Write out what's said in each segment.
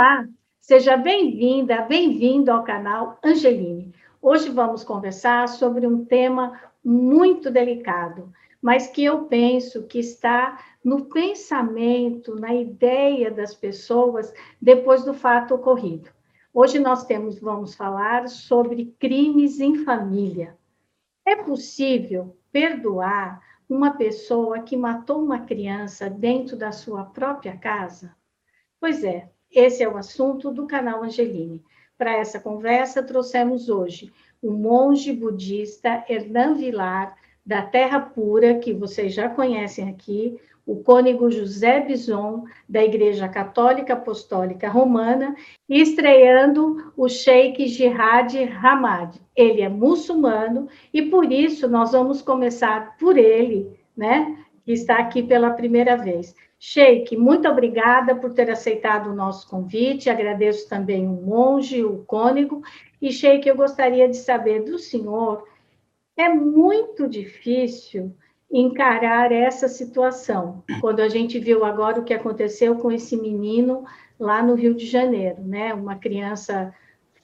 Olá, seja bem-vinda, bem-vindo ao canal Angeline. Hoje vamos conversar sobre um tema muito delicado, mas que eu penso que está no pensamento, na ideia das pessoas depois do fato ocorrido. Hoje nós temos, vamos falar sobre crimes em família. É possível perdoar uma pessoa que matou uma criança dentro da sua própria casa? Pois é, esse é o assunto do canal Angeline. Para essa conversa, trouxemos hoje o monge budista Hernan Vilar, da Terra Pura, que vocês já conhecem aqui, o cônego José Bison, da Igreja Católica Apostólica Romana, estreando o Sheikh Jihad Hamad. Ele é muçulmano e por isso nós vamos começar por ele, né? Que está aqui pela primeira vez. Sheik, muito obrigada por ter aceitado o nosso convite. Agradeço também o monge, o cônego. E, Sheik, eu gostaria de saber do senhor. É muito difícil encarar essa situação. Quando a gente viu agora o que aconteceu com esse menino lá no Rio de Janeiro, né? Uma criança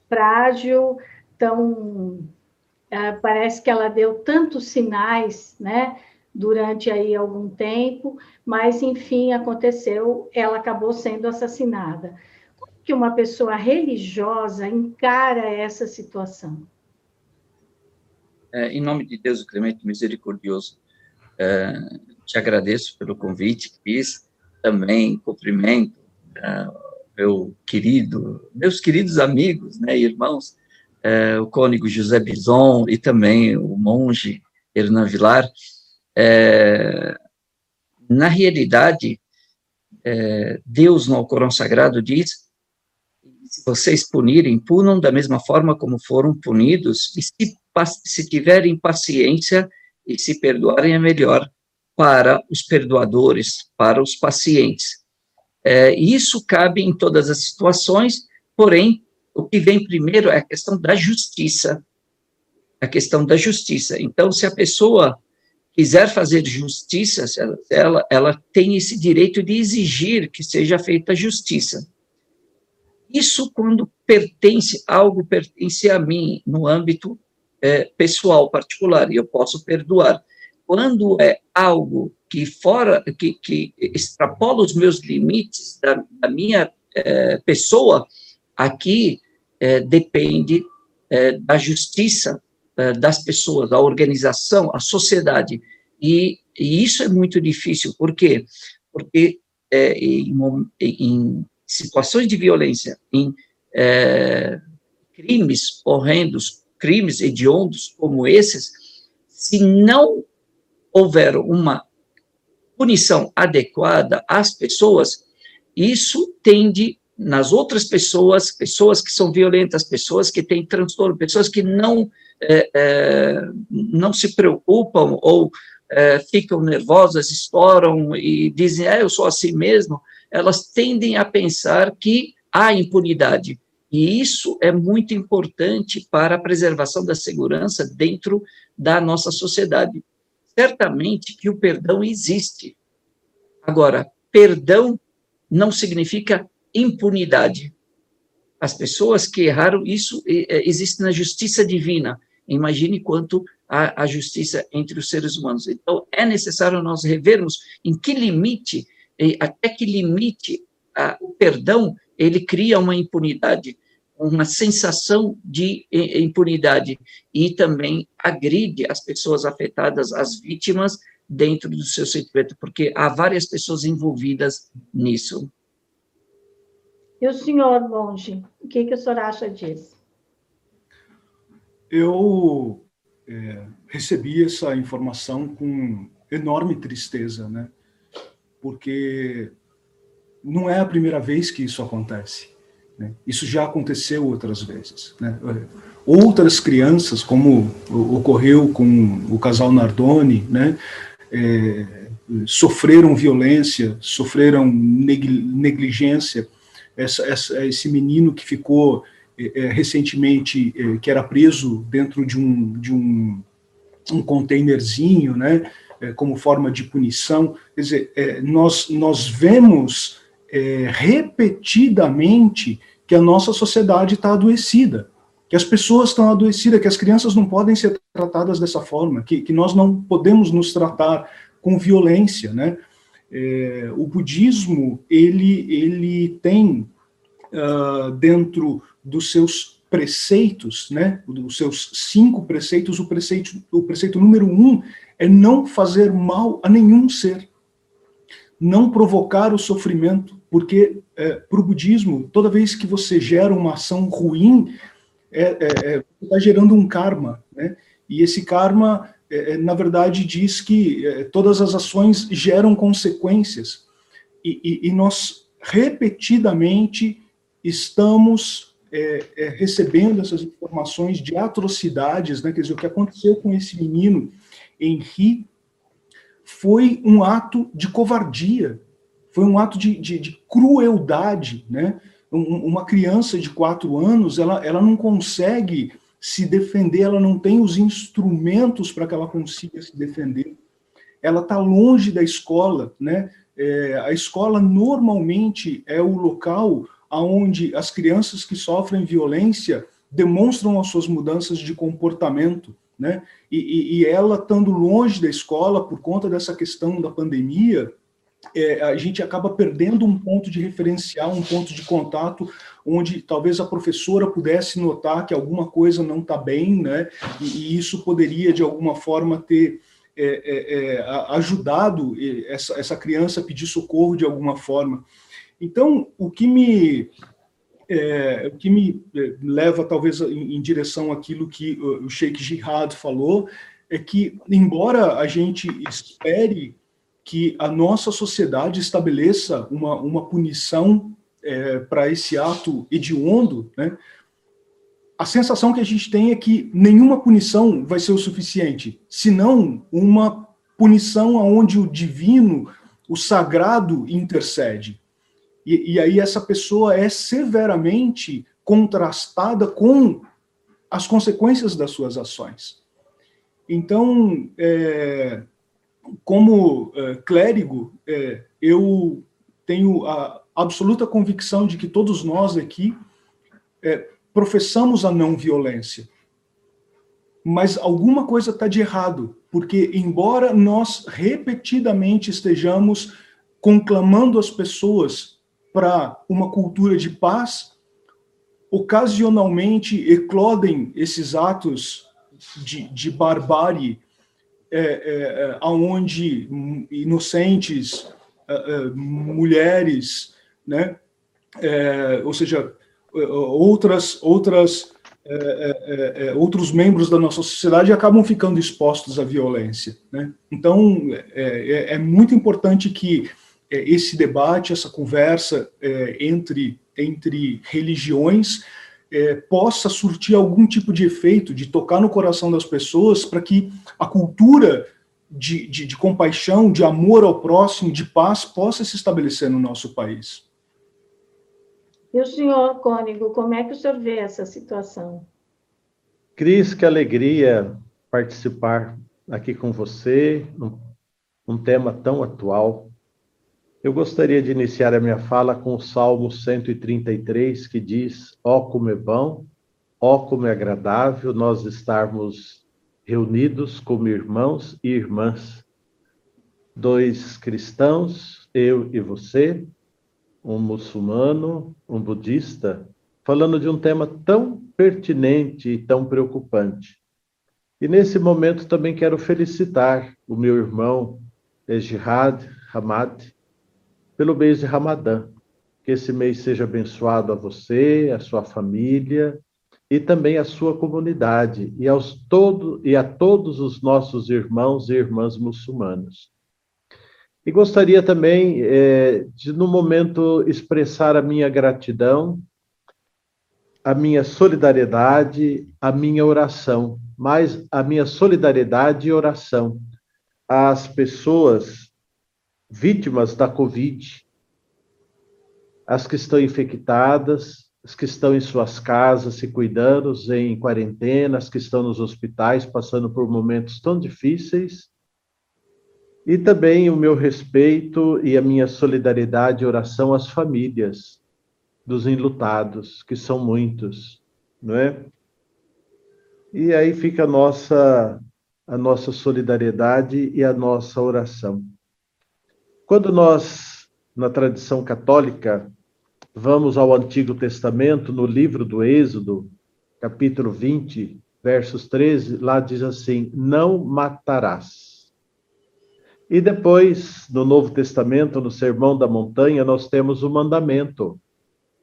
frágil, tão uh, parece que ela deu tantos sinais, né? Durante aí algum tempo, mas enfim aconteceu, ela acabou sendo assassinada. Como que uma pessoa religiosa encara essa situação? É, em nome de Deus, o Clemente Misericordioso, é, te agradeço pelo convite que fiz, também cumprimento é, meu querido, meus queridos amigos, né, irmãos, é, o cônego José Bison e também o monge Hernan Vilar, é, na realidade, é, Deus no Alcorão Sagrado diz: se vocês punirem, punam da mesma forma como foram punidos, e se, se tiverem paciência e se perdoarem, é melhor para os perdoadores, para os pacientes. É, isso cabe em todas as situações, porém, o que vem primeiro é a questão da justiça. A questão da justiça. Então, se a pessoa quiser fazer justiça, ela, ela tem esse direito de exigir que seja feita justiça. Isso quando pertence, algo pertence a mim, no âmbito é, pessoal, particular, e eu posso perdoar. Quando é algo que fora, que, que extrapola os meus limites da, da minha é, pessoa, aqui é, depende é, da justiça das pessoas, da organização, a sociedade. E, e, isso é muito difícil, por quê? Porque é, em, em, situações de violência, em é, crimes horrendos, crimes hediondos como esses, se não houver uma punição adequada às pessoas, isso tende nas outras pessoas, pessoas que são violentas, pessoas que têm transtorno, pessoas que não não se preocupam ou é, ficam nervosas, estouram e dizem, ah, eu sou assim mesmo, elas tendem a pensar que há impunidade. E isso é muito importante para a preservação da segurança dentro da nossa sociedade. Certamente que o perdão existe. Agora, perdão não significa impunidade. As pessoas que erraram, isso existe na justiça divina. Imagine quanto a, a justiça entre os seres humanos. Então, é necessário nós revermos em que limite, até que limite a, o perdão, ele cria uma impunidade, uma sensação de impunidade e também agride as pessoas afetadas, as vítimas, dentro do seu sentimento, porque há várias pessoas envolvidas nisso. E o senhor, monge, o que, que o senhor acha disso? Eu é, recebi essa informação com enorme tristeza, né? Porque não é a primeira vez que isso acontece. Né? Isso já aconteceu outras vezes. Né? Outras crianças, como ocorreu com o casal Nardoni, né? É, sofreram violência, sofreram negligência. Essa, essa, esse menino que ficou é, recentemente é, que era preso dentro de um, de um, um containerzinho, né, é, como forma de punição. Quer dizer, é, nós, nós vemos é, repetidamente que a nossa sociedade está adoecida, que as pessoas estão adoecidas, que as crianças não podem ser tratadas dessa forma, que, que nós não podemos nos tratar com violência, né? É, o budismo ele ele tem uh, dentro dos seus preceitos, né, dos seus cinco preceitos, o preceito o preceito número um é não fazer mal a nenhum ser, não provocar o sofrimento, porque é, para o budismo toda vez que você gera uma ação ruim é, é, é está gerando um karma, né? E esse karma é, é, na verdade, diz que é, todas as ações geram consequências. E, e, e nós, repetidamente, estamos é, é, recebendo essas informações de atrocidades, né? quer dizer, o que aconteceu com esse menino, Henri, foi um ato de covardia, foi um ato de, de, de crueldade, né? uma criança de quatro anos, ela, ela não consegue se defender, ela não tem os instrumentos para que ela consiga se defender. Ela está longe da escola, né? É, a escola normalmente é o local onde as crianças que sofrem violência demonstram as suas mudanças de comportamento, né? E, e, e ela estando longe da escola por conta dessa questão da pandemia, é, a gente acaba perdendo um ponto de referencial, um ponto de contato, onde talvez a professora pudesse notar que alguma coisa não está bem, né? E, e, isso poderia, de alguma forma, ter é, é, é ajudado essa, essa criança a pedir socorro de alguma forma. Então, o que me, é, o que me é, leva, talvez, em, em direção àquilo que o Sheikh Jihad falou, é que, embora a gente espere que a nossa sociedade estabeleça uma, uma punição é, para esse ato hediondo, né? a sensação que a gente tem é que nenhuma punição vai ser o suficiente, senão uma punição onde o divino, o sagrado intercede. E, e aí essa pessoa é severamente contrastada com as consequências das suas ações. Então, é, como é, clérigo, é, eu tenho a absoluta convicção de que todos nós aqui é, professamos a não violência. Mas alguma coisa está de errado, porque, embora nós repetidamente estejamos conclamando as pessoas para uma cultura de paz, ocasionalmente eclodem esses atos de, de barbárie é, é, é, aonde inocentes, é, é, mulheres, né, é, ou seja, outras outras outros membros da nossa sociedade acabam ficando expostos à violência. Né? Então, é, é, muito importante que esse debate, essa conversa entre, entre religiões, é, possa surtir algum tipo de efeito, de tocar no coração das pessoas, para que a cultura de, de, de, compaixão, de amor ao próximo, de paz, possa se estabelecer no nosso país. E o senhor, Cônigo, como é que o senhor vê essa situação? Cris, que alegria participar aqui com você, um, um tema tão atual. Eu gostaria de iniciar a minha fala com o Salmo 133, que diz: Ó oh, como é bom, ó oh, como é agradável nós estarmos reunidos como irmãos e irmãs. Dois cristãos, eu e você, um muçulmano, um budista, falando de um tema tão pertinente e tão preocupante. E nesse momento também quero felicitar o meu irmão Ejihad Hamad, pelo mês de Ramadã. Que esse mês seja abençoado a você, a sua família e também a sua comunidade e, aos todo, e a todos os nossos irmãos e irmãs muçulmanos. E gostaria também é, de, no momento, expressar a minha gratidão, a minha solidariedade, a minha oração, mais a minha solidariedade e oração às pessoas vítimas da Covid, as que estão infectadas, as que estão em suas casas se cuidando, em quarentena, as que estão nos hospitais passando por momentos tão difíceis, E também o meu respeito e a minha solidariedade e oração às famílias dos enlutados, que são muitos, não é? E aí fica a nossa a nossa solidariedade e a nossa oração. Quando nós, na tradição católica, vamos ao Antigo Testamento, no livro do Êxodo, capítulo 20, versos 13, lá diz assim: Não matarás. E depois, no Novo Testamento, no Sermão da Montanha, nós temos o mandamento,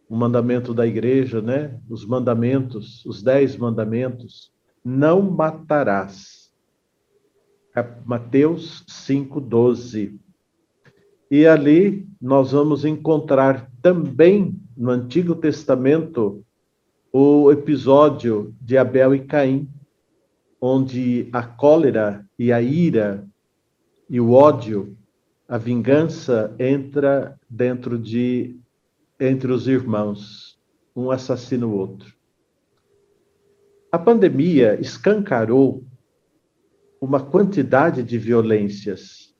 o mandamento da igreja, né? Os mandamentos, os dez mandamentos. Não matarás. Mateus 5, 12. E ali nós vamos encontrar também no Antigo Testamento o episódio de Abel e Caim, onde a cólera e a ira e o ódio, a vingança entra dentro de entre os irmãos, um assassina o outro. A pandemia escancarou uma quantidade de violências,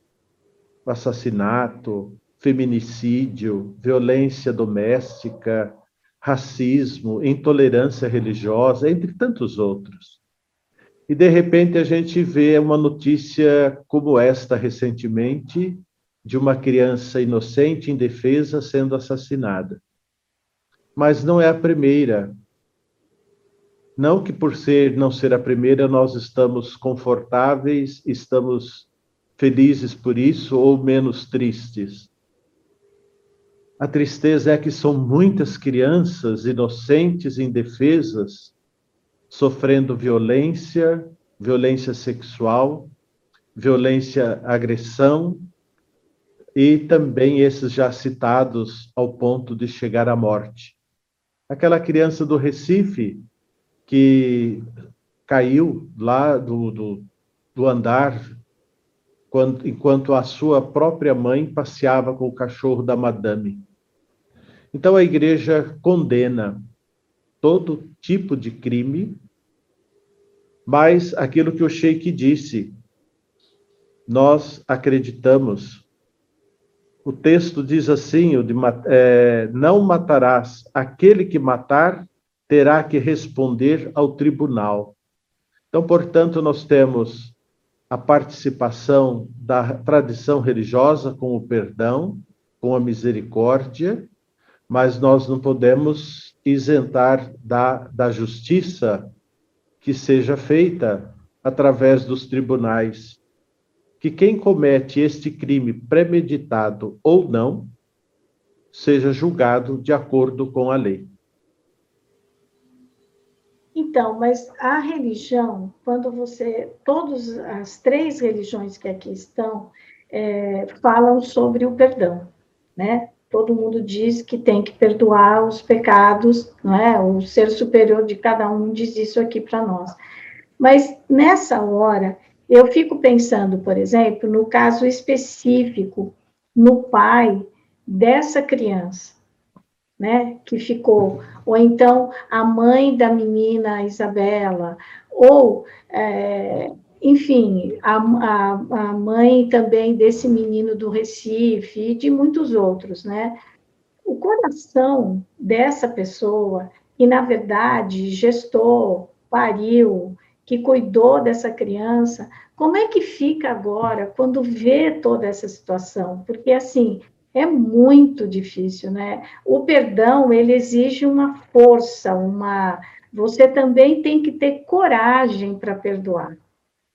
assassinato, feminicídio, violência doméstica, racismo, intolerância religiosa, entre tantos outros. E de repente a gente vê uma notícia como esta recentemente de uma criança inocente, indefesa, sendo assassinada. Mas não é a primeira. Não que por ser não ser a primeira nós estamos confortáveis, estamos felizes por isso ou menos tristes. A tristeza é que são muitas crianças inocentes, indefesas, sofrendo violência, violência sexual, violência, agressão, e também esses já citados ao ponto de chegar à morte. Aquela criança do Recife que caiu lá do, do, do andar quando, enquanto a sua própria mãe passeava com o cachorro da madame. Então a igreja condena todo tipo de crime, mas aquilo que o Sheik disse, nós acreditamos. O texto diz assim: o de, é, não matarás, aquele que matar terá que responder ao tribunal. Então, portanto, nós temos a participação da tradição religiosa com o perdão, com a misericórdia, mas nós não podemos isentar da, da justiça que seja feita através dos tribunais. Que quem comete este crime premeditado ou não, seja julgado de acordo com a lei. Então, mas a religião, quando você. Todas as três religiões que aqui estão é, falam sobre o perdão, né? Todo mundo diz que tem que perdoar os pecados, não é? O ser superior de cada um diz isso aqui para nós. Mas nessa hora, eu fico pensando, por exemplo, no caso específico, no pai dessa criança né, que ficou, ou então a mãe da menina Isabela, ou, é, enfim, a, a, a, mãe também desse menino do Recife e de muitos outros, né? O coração dessa pessoa, que na verdade gestou, pariu, que cuidou dessa criança, como é que fica agora quando vê toda essa situação? Porque, assim, é muito difícil, né? O perdão, ele exige uma força, uma... Você também tem que ter coragem para perdoar,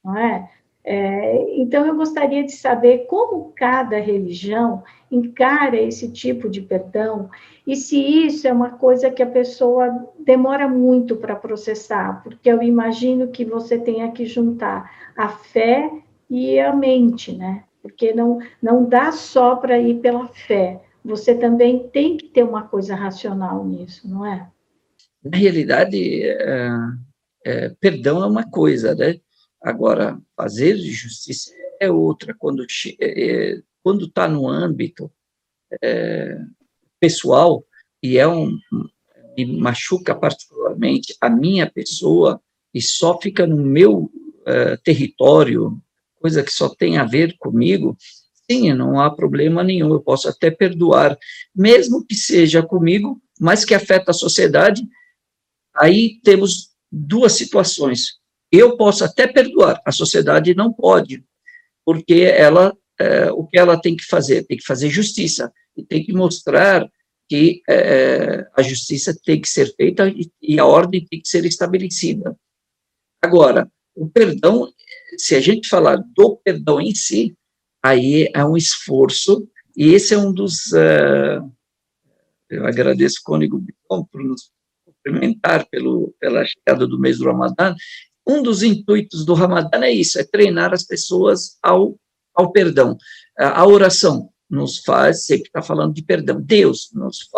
não é? é? Então, eu gostaria de saber como cada religião encara esse tipo de perdão e se isso é uma coisa que a pessoa demora muito para processar, porque eu imagino que você tenha que juntar a fé e a mente, né? Porque não, não dá só para ir pela fé. Você também tem que ter uma coisa racional nisso, não é? Na realidade, é, é, perdão é uma coisa, né? Agora, fazer justiça é outra. Quando é, é quando está no âmbito é, pessoal e é um me machuca particularmente a minha pessoa e só fica no meu é, território coisa que só tem a ver comigo, sim, não há problema nenhum, eu posso até perdoar, mesmo que seja comigo, mas que afeta a sociedade, aí temos duas situações. Eu posso até perdoar, a sociedade não pode, porque ela, é, o que ela tem que fazer? Tem que fazer justiça, e tem que mostrar que é, a justiça tem que ser feita e, e a ordem tem que ser estabelecida. Agora, o perdão, se a gente falar do perdão em si, aí é um esforço, e esse é um dos. Uh, eu agradeço o Cônigo Bicom por nos cumprimentar pelo, pela chegada do mês do Ramadã. Um dos intuitos do Ramadã é isso: é treinar as pessoas ao, ao perdão. A oração nos faz, sempre está falando de perdão, Deus nos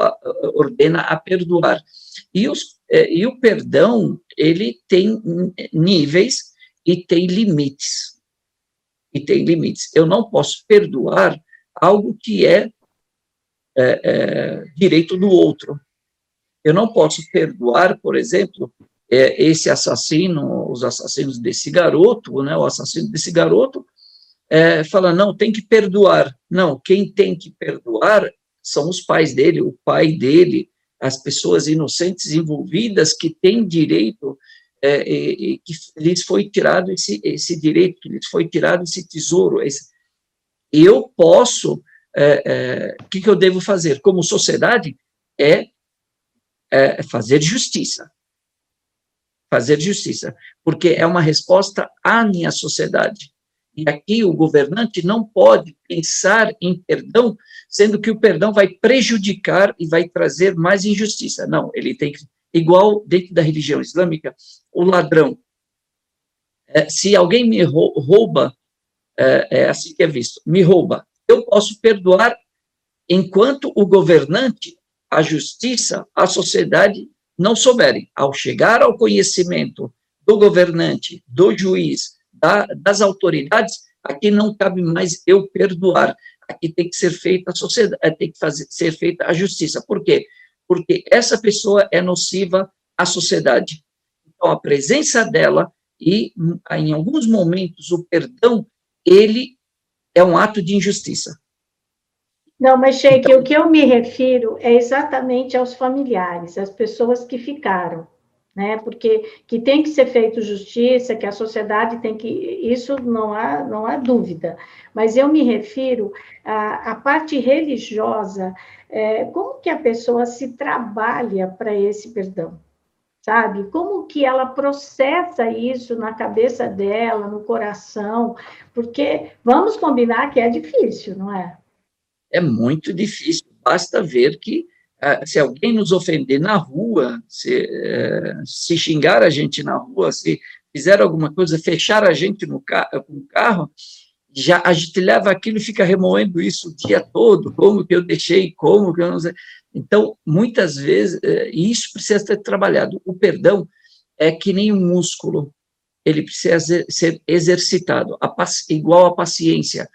ordena a perdoar. E, os, é, e o perdão, ele tem níveis e tem limites. E tem limites. Eu não posso perdoar algo que é, é, é direito do outro. Eu não posso perdoar, por exemplo, é, esse assassino, os assassinos desse garoto, né, o assassino desse garoto, é, fala, não, tem que perdoar. Não, quem tem que perdoar são os pais dele, o pai dele, as pessoas inocentes envolvidas que têm direito, é, que lhes foi tirado esse, esse direito, que lhes foi tirado esse tesouro. Esse, eu posso, o é, é, que, que eu devo fazer como sociedade? É, é fazer justiça. Fazer justiça, porque é uma resposta à minha sociedade. E aqui o governante não pode pensar em perdão, sendo que o perdão vai prejudicar e vai trazer mais injustiça. Não, ele tem que, igual dentro da religião islâmica, o ladrão. É, se alguém me rouba, é, é assim que é visto, me rouba, eu posso perdoar enquanto o governante, a justiça, a sociedade não souberem. Ao chegar ao conhecimento do governante, do juiz, da, das autoridades, aqui não cabe mais eu perdoar. Aqui tem que ser feita a sociedade, tem que fazer, ser feita a justiça. Por quê? Porque essa pessoa é nociva à sociedade. Então, a presença dela e, em alguns momentos, o perdão, ele é um ato de injustiça. Não, mas, Sheik, então, o que eu me refiro é exatamente aos familiares, às pessoas que ficaram né? Porque que tem que ser feito justiça, que a sociedade tem que isso não há não há dúvida. Mas eu me refiro à, à parte religiosa, é, como que a pessoa se trabalha para esse perdão, sabe? Como que ela processa isso na cabeça dela, no coração? Porque vamos combinar que é difícil, não é? É muito difícil. Basta ver que se alguém nos ofender na rua, se, eh, se xingar a gente na rua, se fizer alguma coisa, fechar a gente no carro, com o carro, já a gente leva aquilo e fica remoendo isso o dia todo, como que eu deixei, como que eu não sei. Então, muitas vezes, eh, isso precisa ser trabalhado. O perdão é que nem um músculo, ele precisa ser exercitado, a, igual a paciência,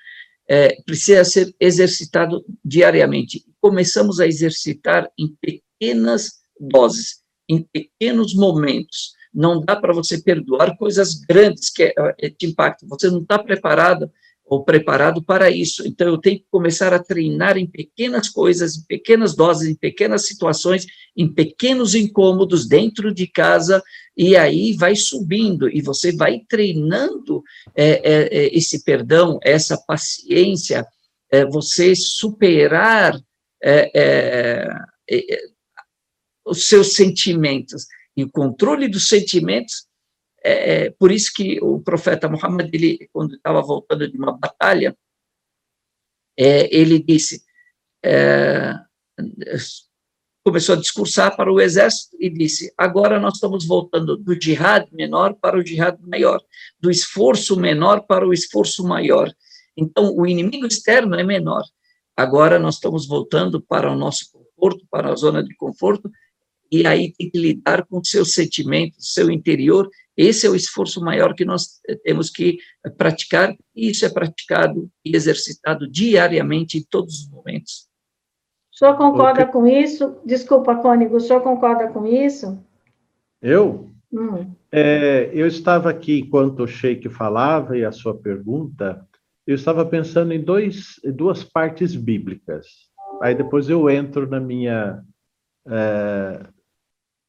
é, precisa ser exercitado diariamente começamos a exercitar em pequenas doses, em pequenos momentos. Não dá para você perdoar coisas grandes que é, te impactam. Você não está preparado ou preparado para isso. Então, eu tenho que começar a treinar em pequenas coisas, em pequenas doses, em pequenas situações, em pequenos incômodos dentro de casa, e aí vai subindo, e você vai treinando é, é, é esse perdão, essa paciência, é, você superar é, é, os seus sentimentos. E o controle dos sentimentos, é, é, por isso que o profeta Muhammad, ele, quando estava voltando de uma batalha, ele disse, começou a discursar para o exército e disse: agora nós estamos voltando do jihad menor para o jihad maior, do esforço menor para o esforço maior. Então, o inimigo externo é menor. Agora nós estamos voltando para o nosso conforto, para a zona de conforto, e aí tem que lidar com seus sentimentos, seu interior. Esse é o esforço maior que nós temos que praticar, e isso é praticado e exercitado diariamente em todos os momentos. O senhor concorda okay. com isso? Desculpa, Cônigo, o senhor concorda com isso? Eu? Hum. É, eu estava aqui enquanto o Sheik falava e a sua pergunta, eu estava pensando em dois, duas partes bíblicas. Aí depois eu entro na minha, é,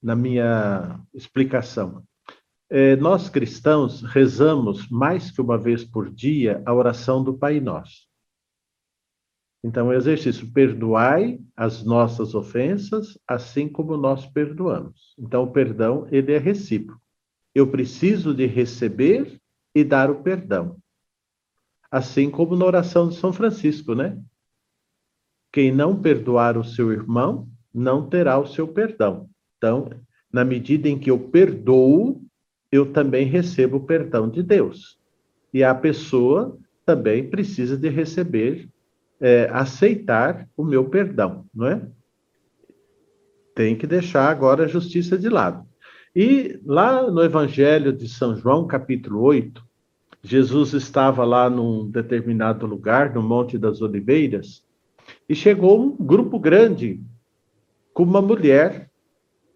na minha explicação. É, nós cristãos rezamos mais que uma vez por dia a oração do Pai Nosso. Então, o exercício, perdoai as nossas ofensas, assim como nós perdoamos. Então, o perdão, ele é recíproco. Eu preciso de receber e dar o perdão. Assim como na oração de São Francisco, né? Quem não perdoar o seu irmão, não terá o seu perdão. Então, na medida em que eu perdoo, eu também recebo o perdão de Deus. E a pessoa também precisa de receber é, aceitar o meu perdão, não é? Tem que deixar agora a justiça de lado. E lá no Evangelho de São João, capítulo 8, Jesus estava lá num determinado lugar, no Monte das Oliveiras, e chegou um grupo grande com uma mulher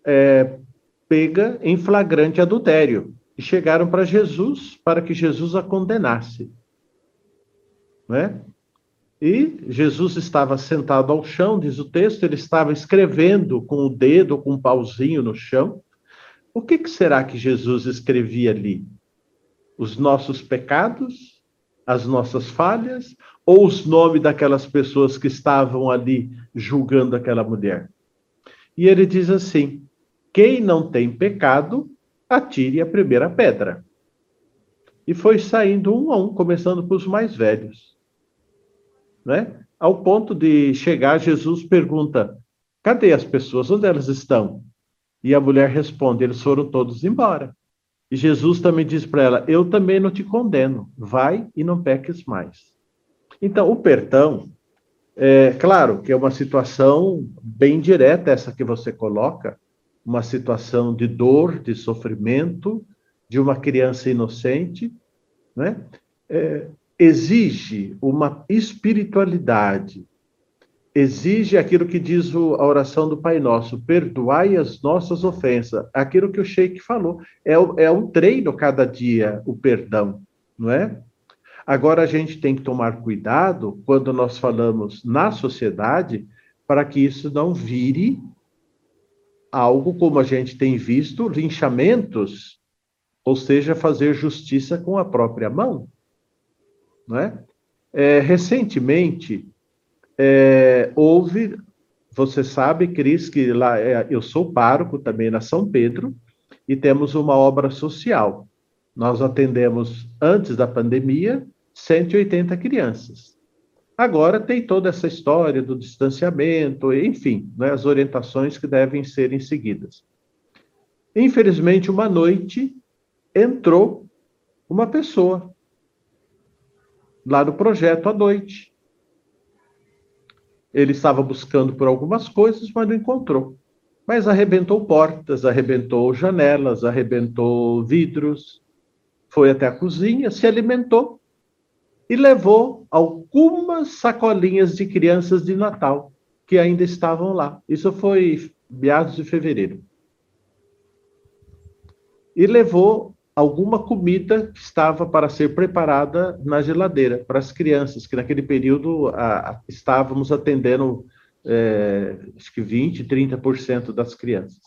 é, pega em flagrante adultério. E chegaram para Jesus para que Jesus a condenasse. Não é? E Jesus estava sentado ao chão, diz o texto, ele estava escrevendo com o dedo, com um pauzinho no chão. O que, que será que Jesus escrevia ali? Os nossos pecados, as nossas falhas, ou os nomes daquelas pessoas que estavam ali julgando aquela mulher? E ele diz assim: quem não tem pecado, atire a primeira pedra. E foi saindo um a um, começando por os mais velhos né? Ao ponto de chegar, Jesus pergunta: cadê as pessoas? Onde elas estão? E a mulher responde: eles foram todos embora. E Jesus também diz para ela: eu também não te condeno, vai e não peques mais. Então, o perdão, é claro que é uma situação bem direta essa que você coloca, uma situação de dor, de sofrimento, de uma criança inocente, né? É, exige uma espiritualidade, exige aquilo que diz a oração do Pai Nosso, perdoai as nossas ofensas, aquilo que o Sheik falou, é, é um treino cada dia o perdão, não é? Agora a gente tem que tomar cuidado quando nós falamos na sociedade para que isso não vire algo como a gente tem visto, linchamentos, ou seja, fazer justiça com a própria mão. Não é? É, recentemente, é, houve, você sabe, Cris, que lá é, eu sou pároco também na São Pedro e temos uma obra social. Nós atendemos, antes da pandemia, 180 crianças. Agora tem toda essa história do distanciamento, enfim, né, as orientações que devem ser seguidas. Infelizmente, uma noite entrou uma pessoa lá no projeto à noite. Ele estava buscando por algumas coisas, mas não encontrou. Mas arrebentou portas, arrebentou janelas, arrebentou vidros, foi até a cozinha, se alimentou e levou algumas sacolinhas de crianças de Natal que ainda estavam lá. Isso foi meados de fevereiro. E levou alguma comida que estava para ser preparada na geladeira para as crianças, que naquele período a, a, estávamos atendendo é, acho que 20, 30% das crianças.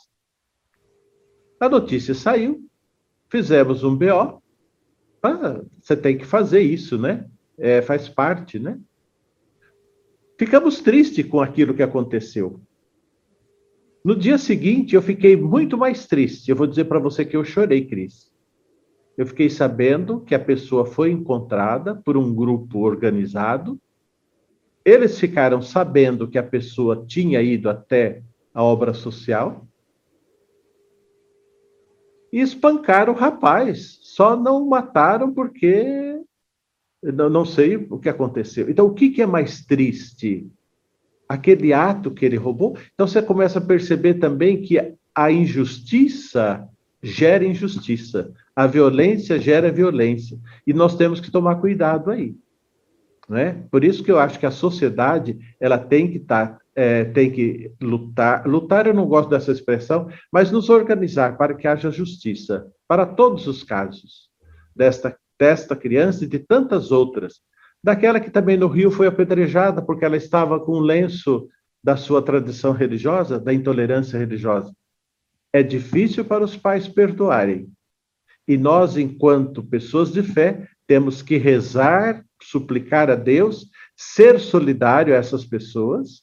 A notícia saiu, fizemos um BO, ah, você tem que fazer isso, né? É, faz parte, né? Ficamos tristes com aquilo que aconteceu. No dia seguinte, eu fiquei muito mais triste. Eu vou dizer para você que eu chorei, Cris eu fiquei sabendo que a pessoa foi encontrada por um grupo organizado. Eles ficaram sabendo que a pessoa tinha ido até a obra social e espancaram o rapaz. Só não mataram porque não, não sei o que aconteceu. Então, o que, que é mais triste? Aquele ato que ele roubou? Então, você começa a perceber também que a injustiça gera injustiça. A violência gera violência. E nós temos que tomar cuidado aí. Né? Por isso que eu acho que a sociedade ela tem que estar é, tem que lutar. Lutar, eu não gosto dessa expressão, mas nos organizar para que haja justiça para todos os casos desta, desta criança e de tantas outras. Daquela que também no Rio foi apedrejada porque ela estava com um lenço da sua tradição religiosa, da intolerância religiosa. É difícil para os pais perdoarem. E nós, enquanto pessoas de fé, temos que rezar, suplicar a Deus, ser solidário a essas pessoas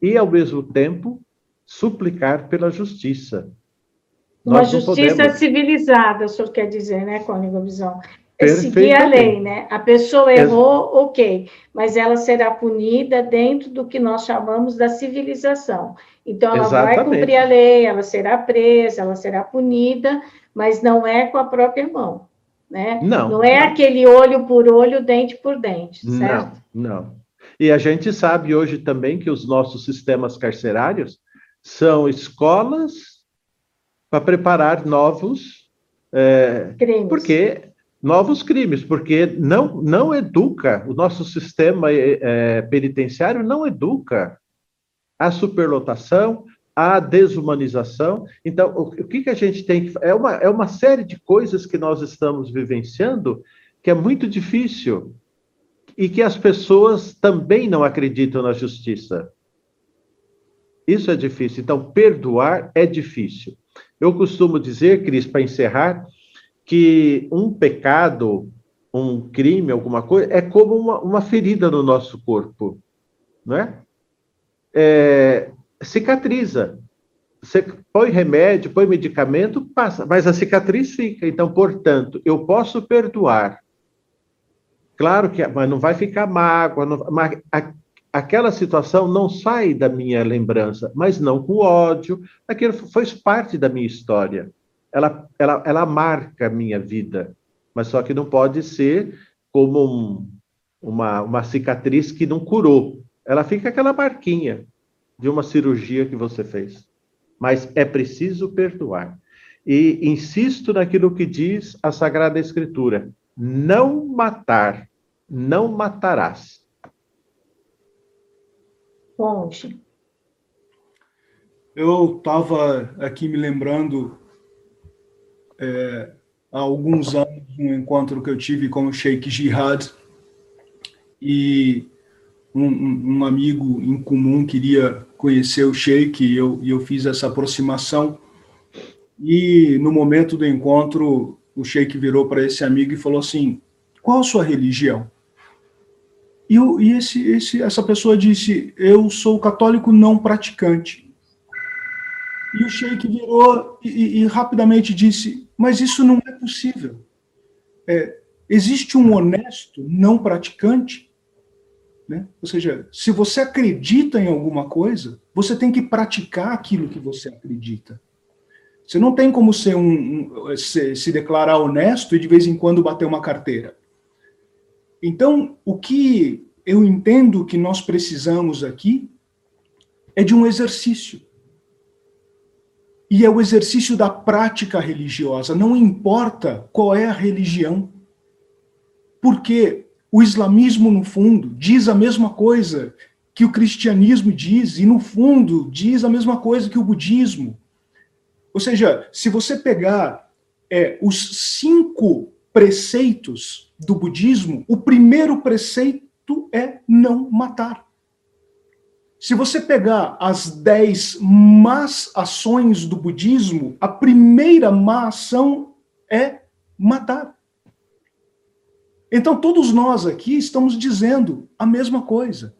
e, ao mesmo tempo, suplicar pela justiça. Uma justiça podemos... civilizada, o senhor quer dizer, né, Cônigo Visão? É seguir a lei, né? A pessoa errou, ok, mas ela será punida dentro do que nós chamamos da civilização. Então, ela Exatamente. vai cumprir a lei, ela será presa, ela será punida, mas não é com a própria mão, né? Não. Não é não. aquele olho por olho, dente por dente, certo? Não, não. E a gente sabe hoje também que os nossos sistemas carcerários são escolas para preparar novos é, crimes. Porque novos crimes, porque não não educa o nosso sistema é, penitenciário não educa a superlotação, a desumanização. Então, o, o que, que a gente tem que é uma é uma série de coisas que nós estamos vivenciando que é muito difícil e que as pessoas também não acreditam na justiça. Isso é difícil. Então, perdoar é difícil. Eu costumo dizer, Cris, para encerrar, que um pecado, um crime, alguma coisa, é como uma, uma ferida no nosso corpo, não é? Cicatriza. Você põe remédio, põe medicamento, passa, mas a cicatriz fica. Então, portanto, eu posso perdoar, Claro que mas não vai ficar mágoa, não, mas aquela situação não sai da minha lembrança, mas não com ódio, aquilo faz parte da minha história. Ela, ela, ela marca a minha vida, mas só que não pode ser como um, uma, uma cicatriz que não curou. Ela fica aquela marquinha de uma cirurgia que você fez. Mas é preciso perdoar. E insisto naquilo que diz a Sagrada Escritura: não matar, não matarás. Eu estava aqui me lembrando, é, há alguns anos, um encontro que eu tive com o Sheikh Jihad, e um, um, amigo em comum queria conhecer o Sheikh, e eu, eu fiz essa aproximação. E no momento do encontro, o Sheikh virou para esse amigo e falou assim: Qual a sua religião? E, e esse, esse, essa pessoa disse: Eu sou católico não praticante. E o sheik virou e, e, rapidamente disse: Mas isso não é possível. É, existe um honesto não praticante? Né? Ou seja, se você acredita em alguma coisa, você tem que praticar aquilo que você acredita. Você não tem como ser um, um se, se, declarar honesto e de vez em quando bater uma carteira. Então, o que eu entendo que nós precisamos aqui é de um exercício. E é o exercício da prática religiosa, não importa qual é a religião. Porque o islamismo, no fundo, diz a mesma coisa que o cristianismo diz, e no fundo diz a mesma coisa que o budismo. Ou seja, se você pegar é, os cinco preceitos do budismo, o primeiro preceito é não matar. Se você pegar as dez más ações do budismo, a primeira má ação é matar. Então, todos nós aqui estamos dizendo a mesma coisa.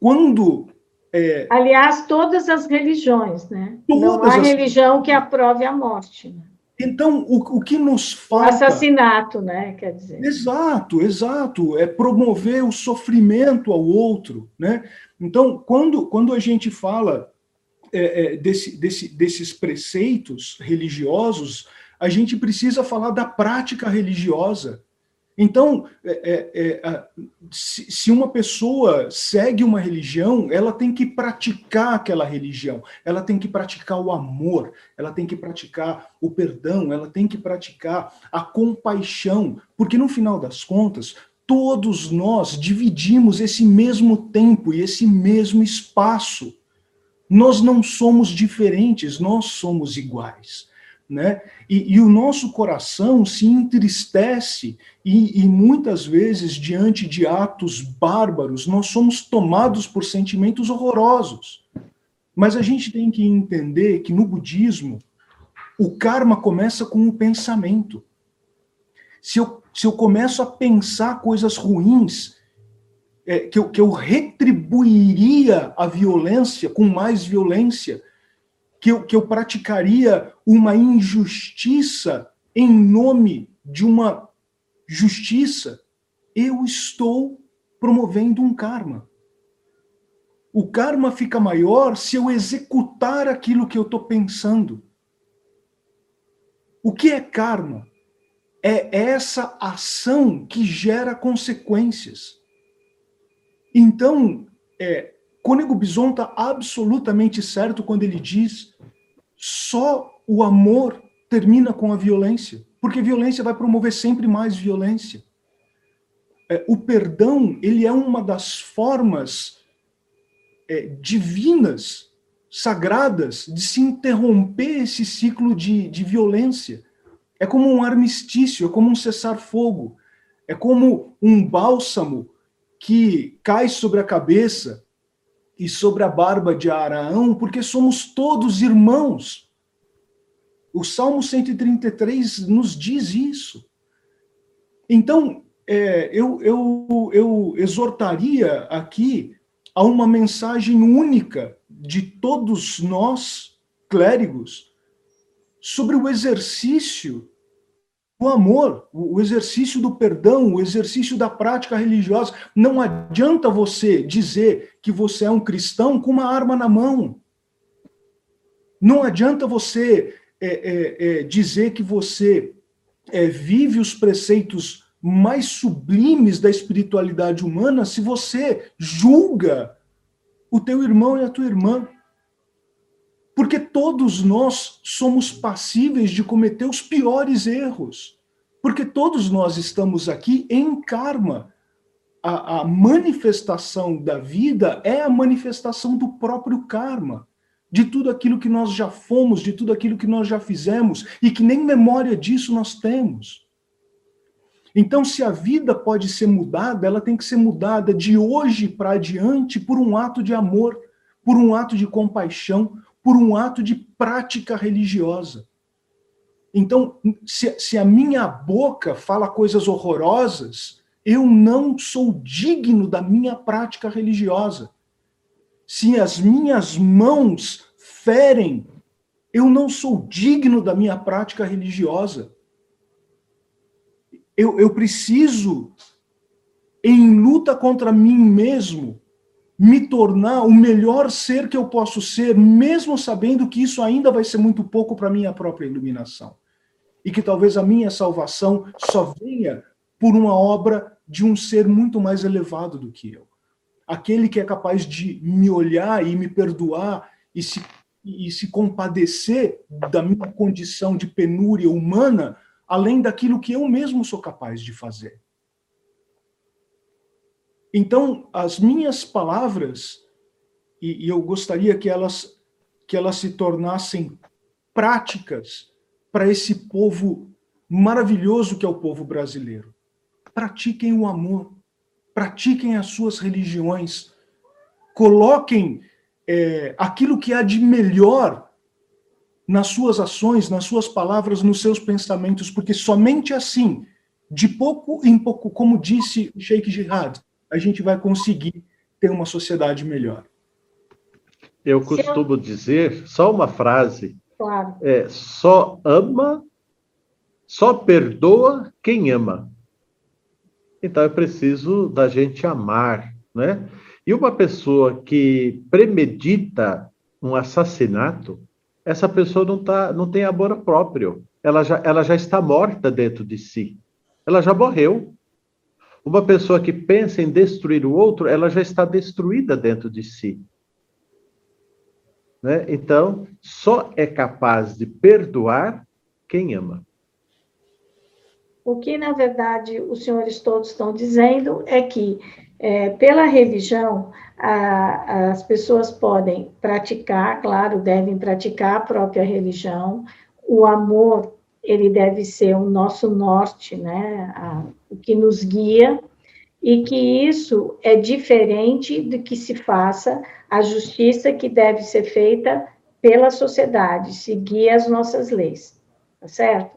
Quando é, Aliás, todas as religiões, né? Não há as... religião que aprove a morte. Né? Então, o, o que nos falta. Assassinato, né? Quer dizer. Exato, exato. É promover o sofrimento ao outro. Né? Então, quando, quando a gente fala é, é, desse, desse, desses preceitos religiosos, a gente precisa falar da prática religiosa. Então, é, é, é se, se uma pessoa segue uma religião, ela tem que praticar aquela religião, ela tem que praticar o amor, ela tem que praticar o perdão, ela tem que praticar a compaixão, porque no final das contas, todos nós dividimos esse mesmo tempo e esse mesmo espaço. Nós não somos diferentes, nós somos iguais. Né? E, e o nosso coração se entristece, e, e muitas vezes, diante de atos bárbaros, nós somos tomados por sentimentos horrorosos. Mas a gente tem que entender que no budismo, o karma começa com o pensamento. Se eu, se eu começo a pensar coisas ruins, é, que, eu, que eu retribuiria a violência com mais violência, que eu, que eu praticaria uma injustiça em nome de uma justiça, eu estou promovendo um karma. O karma fica maior se eu executar aquilo que eu estou pensando. O que é karma? É essa ação que gera consequências. Então, é, Cônego Bison está absolutamente certo quando ele diz só o amor termina com a violência, porque violência vai promover sempre mais violência. É, o perdão, ele é uma das formas é, divinas, sagradas, de se interromper esse ciclo de, de violência. É como um armistício, é como um cessar-fogo, é como um bálsamo que cai sobre a cabeça e sobre a barba de Araão, porque somos todos irmãos. O Salmo 133 nos diz isso. Então, é, eu, eu, eu exortaria aqui a uma mensagem única de todos nós, clérigos, sobre o exercício o amor, o exercício do perdão, o exercício da prática religiosa. Não adianta você dizer que você é um cristão com uma arma na mão. Não adianta você é, é, é, dizer que você é, vive os preceitos mais sublimes da espiritualidade humana se você julga o teu irmão e a tua irmã. Porque todos nós somos passíveis de cometer os piores erros. Porque todos nós estamos aqui em karma. A, a, manifestação da vida é a manifestação do próprio karma, de tudo aquilo que nós já fomos, de tudo aquilo que nós já fizemos e que nem memória disso nós temos. Então, se a vida pode ser mudada, ela tem que ser mudada de hoje para adiante por um ato de amor, por um ato de compaixão, por um ato de prática religiosa. Então, se, se a minha boca fala coisas horrorosas, eu não sou digno da minha prática religiosa. Se as minhas mãos ferem, eu não sou digno da minha prática religiosa. Eu, eu preciso, em luta contra mim mesmo, me tornar o melhor ser que eu posso ser, mesmo sabendo que isso ainda vai ser muito pouco para minha própria iluminação. E que talvez a minha salvação só venha por uma obra de um ser muito mais elevado do que eu. Aquele que é capaz de me olhar e me perdoar e se, e se compadecer da minha condição de penúria humana, além daquilo que eu mesmo sou capaz de fazer. Então, as minhas palavras, e, e eu gostaria que elas, que elas se tornassem práticas para esse povo maravilhoso que é o povo brasileiro. Pratiquem o amor, pratiquem as suas religiões, coloquem é, aquilo que há de melhor nas suas ações, nas suas palavras, nos seus pensamentos, porque somente assim, de pouco em pouco, como disse Sheikh Jihad, a gente vai conseguir ter uma sociedade melhor. Eu costumo dizer, só uma frase, claro. é, só ama, só perdoa quem ama. Então é preciso da gente amar, né? E uma pessoa que premedita um assassinato, essa pessoa não, tá, não tem amor próprio. Ela já, ela já está morta dentro de si. Ela já morreu. Uma pessoa que pensa em destruir o outro, ela já está destruída dentro de si. Né? Então, só é capaz de perdoar quem ama. O que, na verdade, os senhores todos estão dizendo é que, é, pela religião, a, as pessoas podem praticar, claro, devem praticar a própria religião, o amor, ele deve ser o nosso norte, né, a, o que nos guia, e que isso é diferente do que se faça a justiça que deve ser feita pela sociedade, seguir as nossas leis, tá certo?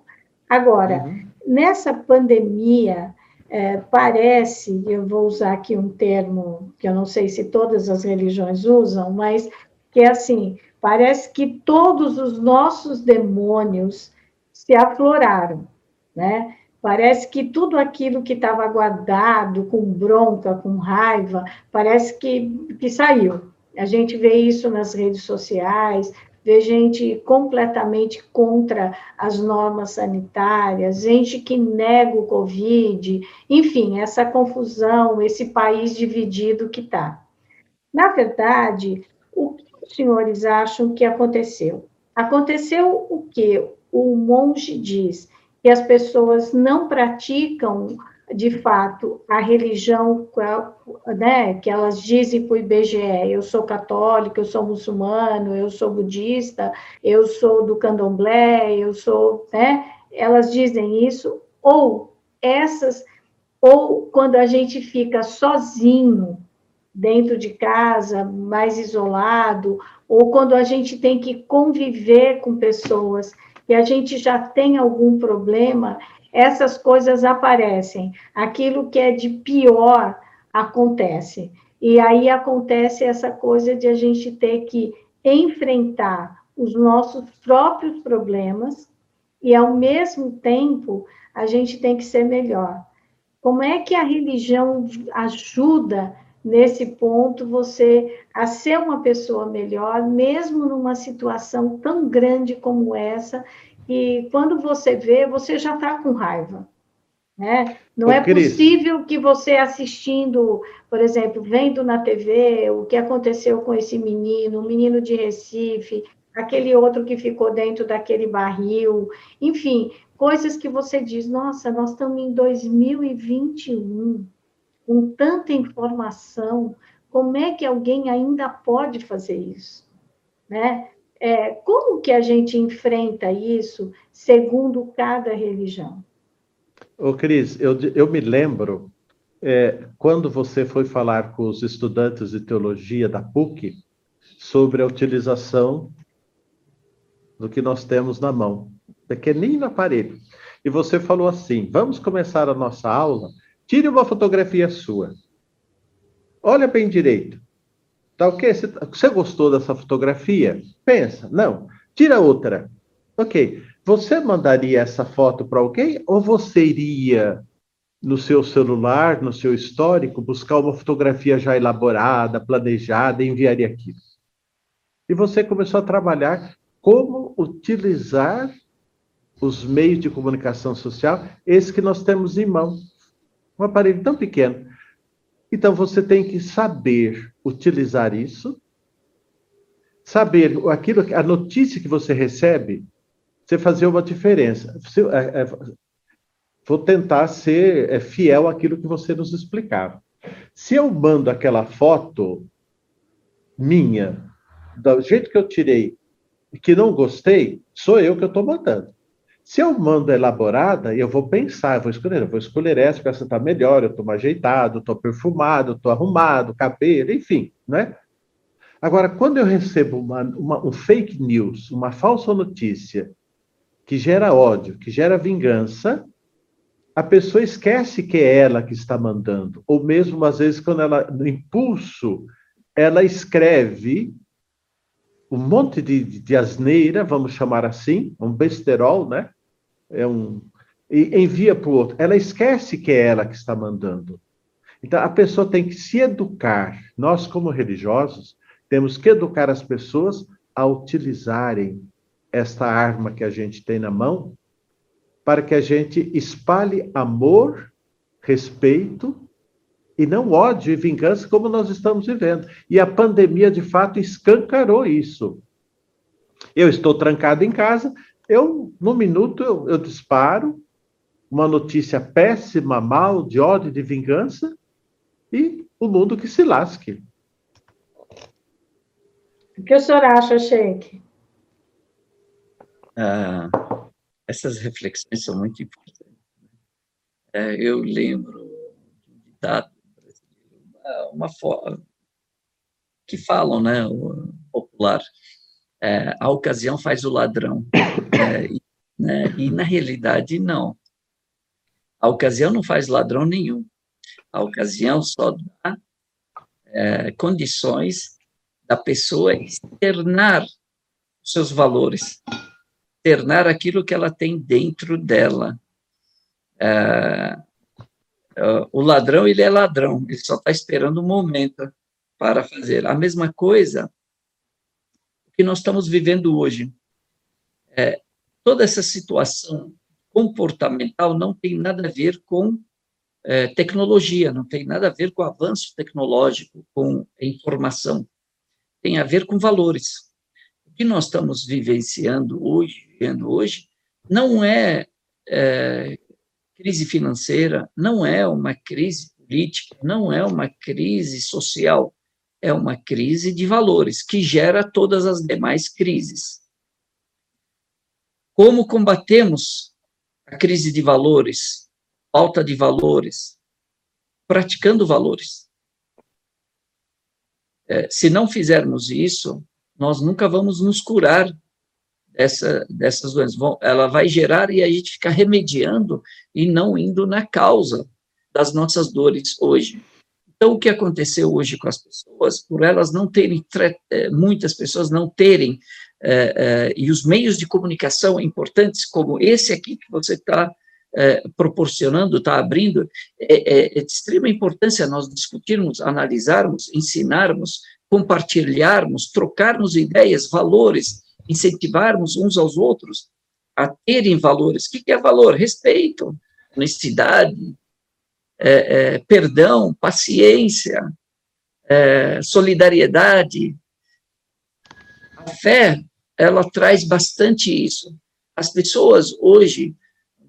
Agora, uhum. nessa pandemia, é, parece, eu vou usar aqui um termo que eu não sei se todas as religiões usam, mas que é assim, parece que todos os nossos demônios se afloraram, né? Parece que tudo aquilo que estava guardado, com bronca, com raiva, parece que, que saiu. A gente vê isso nas redes sociais, vê gente completamente contra as normas sanitárias, gente que nega o Covid, enfim, essa confusão, esse país dividido que está. Na verdade, o que os senhores acham que aconteceu? Aconteceu o que o monge diz que as pessoas não praticam de fato a religião né, que elas dizem para o IBGE, eu sou católica, eu sou muçulmano, eu sou budista, eu sou do candomblé, eu sou, né, elas dizem isso, ou essas, ou quando a gente fica sozinho dentro de casa, mais isolado, ou quando a gente tem que conviver com pessoas e a gente já tem algum problema, essas coisas aparecem. Aquilo que é de pior acontece. E aí acontece essa coisa de a gente ter que enfrentar os nossos próprios problemas e, ao mesmo tempo, a gente tem que ser melhor. Como é que a religião ajuda nesse ponto você a ser uma pessoa melhor, mesmo numa situação tão grande como essa, e quando você vê, você já está com raiva. Né? Não Ô, é Cris. possível que você assistindo, por exemplo, vendo na TV o que aconteceu com esse menino, o menino de Recife, aquele outro que ficou dentro daquele barril, enfim, coisas que você diz, nossa, nós estamos em 2021, com tanta informação, como é que alguém ainda pode fazer isso? Né? É, como que a gente enfrenta isso segundo cada religião? Ô, Cris, eu, eu me lembro, é, quando você foi falar com os estudantes de teologia da PUC sobre a utilização do que nós temos na mão, pequenino aparelho, e você falou assim: vamos começar a nossa aula Tire uma fotografia sua. Olha bem direito. Tá ok? Você, você gostou dessa fotografia? Pensa. Não. Tira outra. Ok. Você mandaria essa foto para alguém ou você iria no seu celular, no seu histórico, buscar uma fotografia já elaborada, planejada e enviaria aquilo? E você começou a trabalhar como utilizar os meios de comunicação social, esses que nós temos em mão. Um aparelho tão pequeno. Então você tem que saber utilizar isso, saber aquilo, a notícia que você recebe, você fazer uma diferença. É, é, vou tentar ser é, fiel àquilo que você nos explicava. Se eu mando aquela foto minha, do jeito que eu tirei, que não gostei, sou eu que eu estou mandando. Se eu mando elaborada, eu vou pensar, eu vou escolher, eu vou escolher essa, porque essa está melhor, eu estou mais ajeitado, estou perfumado, estou arrumado, cabelo, enfim, né? Agora, quando eu recebo uma, uma, um fake news, uma falsa notícia, que gera ódio, que gera vingança, a pessoa esquece que é ela que está mandando. Ou mesmo, às vezes, quando ela, no impulso, ela escreve um monte de, de asneira, vamos chamar assim, um besterol, né? É um envia para o outro. Ela esquece que é ela que está mandando. Então a pessoa tem que se educar. Nós como religiosos temos que educar as pessoas a utilizarem esta arma que a gente tem na mão para que a gente espalhe amor, respeito e não ódio e vingança como nós estamos vivendo. E a pandemia, de fato, escancarou isso. Eu estou trancado em casa, eu, no minuto, eu, eu disparo, uma notícia péssima, mal, de ódio, de vingança, e o mundo que se lasque. O que o senhor acha, Sheik? Ah, essas reflexões são muito importantes. É, eu lembro de um ditado brasileiro, uma forma que falam, né, o popular, é, a ocasião faz o ladrão, é, né, e na realidade não. A ocasião não faz ladrão nenhum. A ocasião só dá é, condições da pessoa externar seus valores, externar aquilo que ela tem dentro dela. É, é o ladrão, ele é ladrão, ele só está esperando um momento para fazer. A mesma coisa que nós estamos vivendo hoje. É, toda essa situação comportamental não tem nada a ver com é, tecnologia, não tem nada a ver com avanço tecnológico, com informação. Tem a ver com valores. O que nós estamos vivenciando hoje, vivendo hoje, não é, é crise financeira, não é uma crise política, não é uma crise social, é uma crise de valores que gera todas as demais crises. Como combatemos a crise de valores, falta de valores? Praticando valores. É, se não fizermos isso, nós nunca vamos nos curar dessa, dessas doenças. Ela vai gerar e a gente fica remediando e não indo na causa das nossas dores hoje. Então, o que aconteceu hoje com as pessoas, por elas não terem, eh, muitas pessoas não terem, é, é, e os meios de comunicação importantes, como esse aqui que você está é, proporcionando, está abrindo, é, é, de extrema importância nós discutirmos, analisarmos, ensinarmos, compartilharmos, trocarmos ideias, valores, incentivarmos uns aos outros a terem valores. O que é valor? Respeito, honestidade, é, é, perdão, paciência, é, solidariedade. Fé, ela traz bastante isso. As pessoas hoje,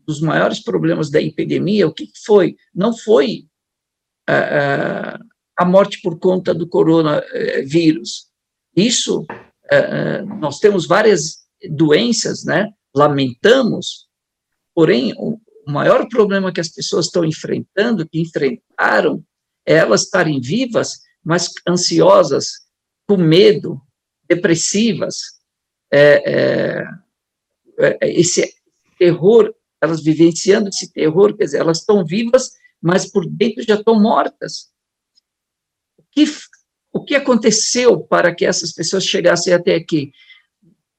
dos maiores problemas da epidemia, o que foi? Não foi a, a morte por conta do coronavírus. Isso, nós temos várias doenças, né? Lamentamos, porém, o maior problema que as pessoas estão enfrentando, que enfrentaram, é elas estarem vivas, mas ansiosas, com medo, depressivas, é, é, é, esse terror, elas vivenciando esse terror, quer dizer, elas estão vivas, mas por dentro já estão mortas. O que, o que aconteceu para que essas pessoas chegassem até aqui?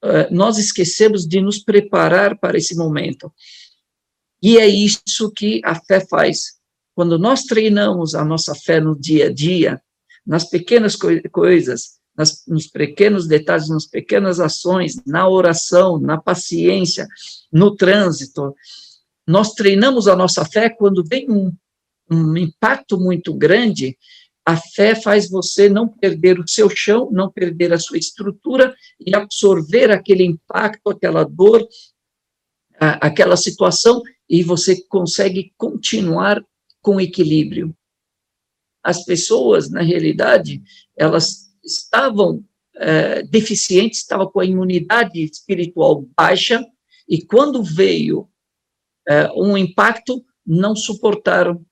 Uh, nós esquecemos de nos preparar para esse momento. E é isso que a fé faz. Quando nós treinamos a nossa fé no dia a dia, nas pequenas co coisas, nas, nos pequenos detalhes, nas pequenas ações, na oração, na paciência, no trânsito, nós treinamos a nossa fé quando vem um, um impacto muito grande, a fé faz você não perder o seu chão, não perder a sua estrutura e absorver aquele impacto, aquela dor, a, aquela situação e você consegue continuar com equilíbrio. As pessoas, na realidade, elas estavam é, deficientes, estavam com a imunidade espiritual baixa, e quando veio é, um impacto, não suportaram.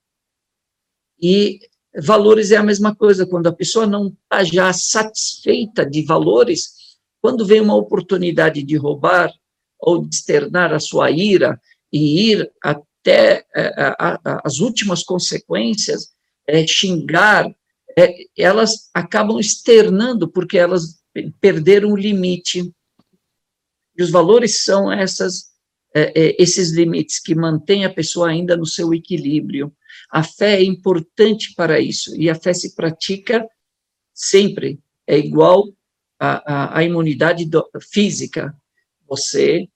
E valores é a mesma coisa, quando a pessoa não está já satisfeita de valores, quando vem uma oportunidade de roubar ou de externar a sua ira, e ir até é, a, a, as últimas consequências, é, xingar, é, elas acabam externando porque elas perderam o limite. E os valores são essas, é, é, esses limites que mantêm a pessoa ainda no seu equilíbrio. A fé é importante para isso, e a fé se pratica sempre, é igual à, imunidade do, física. Você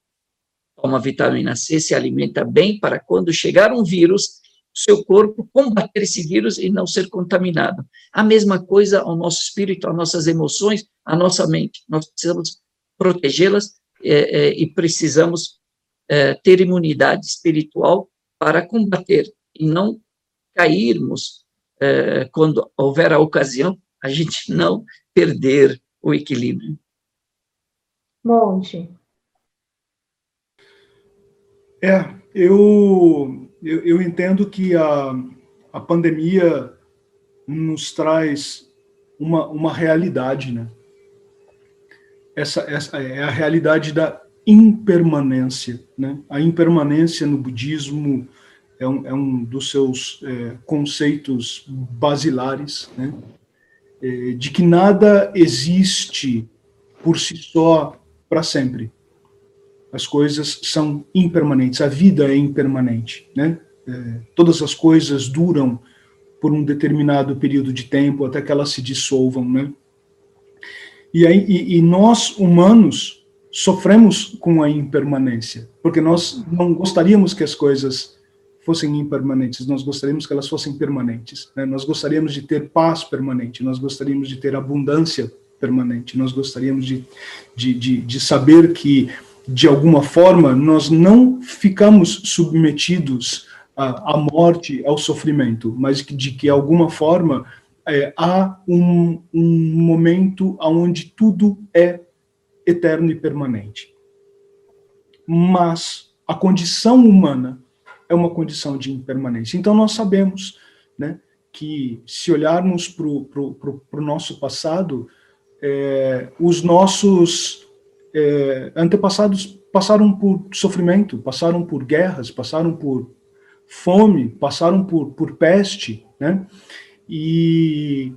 toma vitamina C, se alimenta bem, para quando chegar um vírus, seu corpo combater esse vírus e não ser contaminado. A mesma coisa ao nosso espírito, às nossas emoções, à nossa mente. Nós precisamos protegê-las é, é, e precisamos é, ter imunidade espiritual para combater e não cairmos é, quando houver a ocasião, a gente não perder o equilíbrio. Monte. É, eu, eu, eu entendo que a, a pandemia nos traz uma, uma realidade, né? Essa, essa é a realidade da impermanência, né? A impermanência no budismo é um, é um dos seus é, conceitos basilares, né? É, de que nada existe por si só para sempre. As coisas são impermanentes, a vida é impermanente, né? É, todas as coisas duram por um determinado período de tempo até que elas se dissolvam, né? E, aí, e, e nós humanos sofremos com a impermanência, porque nós não gostaríamos que as coisas fossem impermanentes, nós gostaríamos que elas fossem permanentes. Né? Nós gostaríamos de ter paz permanente, nós gostaríamos de ter abundância permanente, nós gostaríamos de, de, de, de saber que, de alguma forma, nós não ficamos submetidos à, à morte, ao sofrimento, mas que, de que, alguma forma, é, há um, um momento onde tudo é eterno e permanente. Mas a condição humana é uma condição de impermanência. Então, nós sabemos né, que, se olharmos para o nosso passado, é, os nossos é, antepassados passaram por sofrimento, passaram por guerras, passaram por fome, passaram por, por peste, né? E,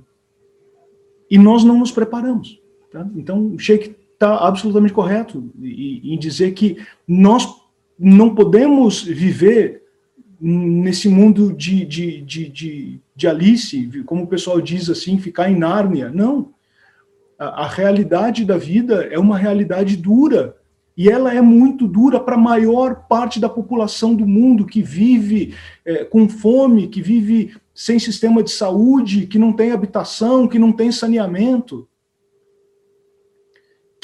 e nós não nos preparamos. Tá? Então, o Sheik está absolutamente correto em dizer que nós não podemos viver nesse mundo de, de, de, de, de Alice, como o pessoal diz assim, ficar em Nárnia. Não. A, a realidade da vida é uma realidade dura. E ela é muito dura para a maior parte da população do mundo que vive é, com fome, que vive sem sistema de saúde, que não tem habitação, que não tem saneamento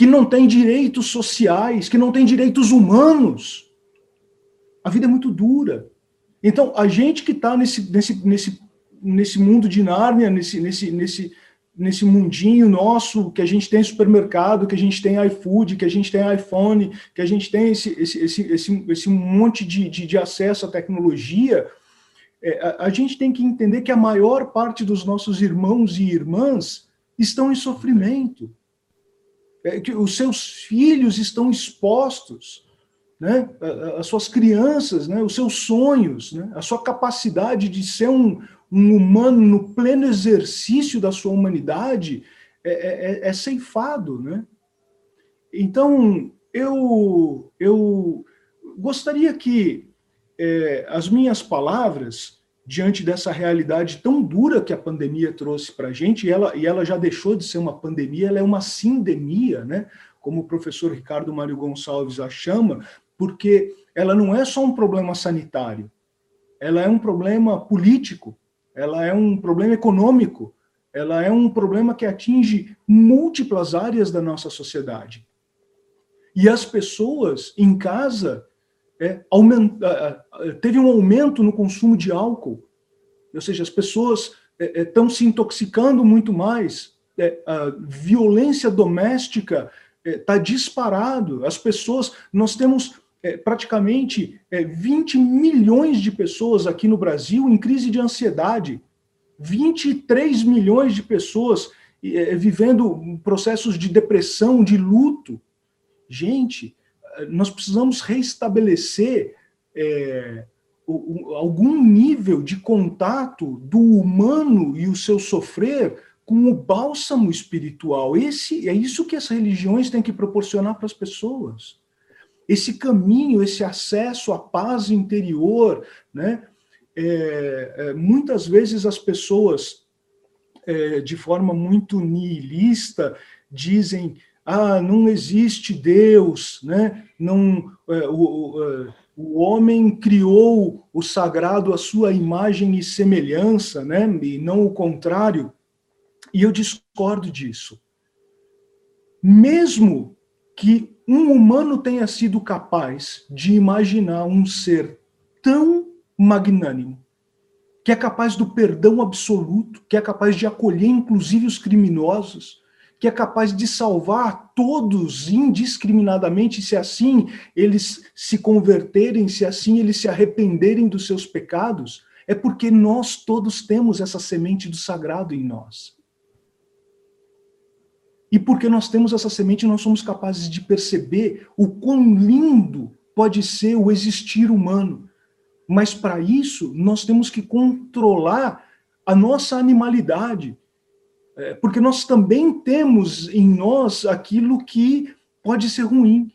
que não tem direitos sociais, que não tem direitos humanos. A vida é muito dura. Então, a gente que está nesse, nesse, nesse, nesse mundo de Nárnia, nesse, nesse, nesse, nesse mundinho nosso, que a gente tem supermercado, que a gente tem iFood, que a gente tem iPhone, que a gente tem esse, esse, esse, esse, esse monte de, de, de acesso à tecnologia, é, a, a gente tem que entender que a maior parte dos nossos irmãos e irmãs estão em sofrimento é, que os seus filhos estão expostos, né? as suas crianças, né? os seus sonhos, né? a sua capacidade de ser um, um humano no pleno exercício da sua humanidade é, é, é, é ceifado. Né? Então, eu, eu gostaria que é, as minhas palavras diante dessa realidade tão dura que a pandemia trouxe para a gente, e ela, e ela já deixou de ser uma pandemia, ela é uma sindemia, né? como o professor Ricardo Mário Gonçalves a chama, porque ela não é só um problema sanitário, ela é um problema político, ela é um problema econômico, ela é um problema que atinge múltiplas áreas da nossa sociedade. E as pessoas em casa é, aumenta, teve um aumento no consumo de álcool, ou seja, as pessoas estão é, é, se intoxicando muito mais, é, a violência doméstica está é, disparado, as pessoas, nós temos é, praticamente 20 milhões de pessoas aqui no Brasil em crise de ansiedade, 23 milhões de pessoas vivendo processos de depressão, de luto. Gente, nós precisamos reestabelecer é, o, o, algum nível de contato do humano e o seu sofrer com o bálsamo espiritual. Esse é isso que as religiões têm que proporcionar para as pessoas. Esse caminho, esse acesso à paz interior, né? É, é, muitas vezes as pessoas, é, de forma muito nihilista, dizem ah, não existe Deus, né? Não, é, o, é, o, homem criou o sagrado à sua imagem e semelhança, né? E não o contrário. E eu discordo disso. Mesmo que um humano tenha sido capaz de imaginar um ser tão magnânimo, que é capaz do perdão absoluto, que é capaz de acolher inclusive os criminosos, que é capaz de salvar todos indiscriminadamente, se assim eles se converterem, se assim eles se arrependerem dos seus pecados, é porque nós todos temos essa semente do sagrado em nós. E porque nós temos essa semente, nós somos capazes de perceber o quão lindo pode ser o existir humano. Mas para isso, nós temos que controlar a nossa animalidade. É, porque nós também temos em nós aquilo que pode ser ruim.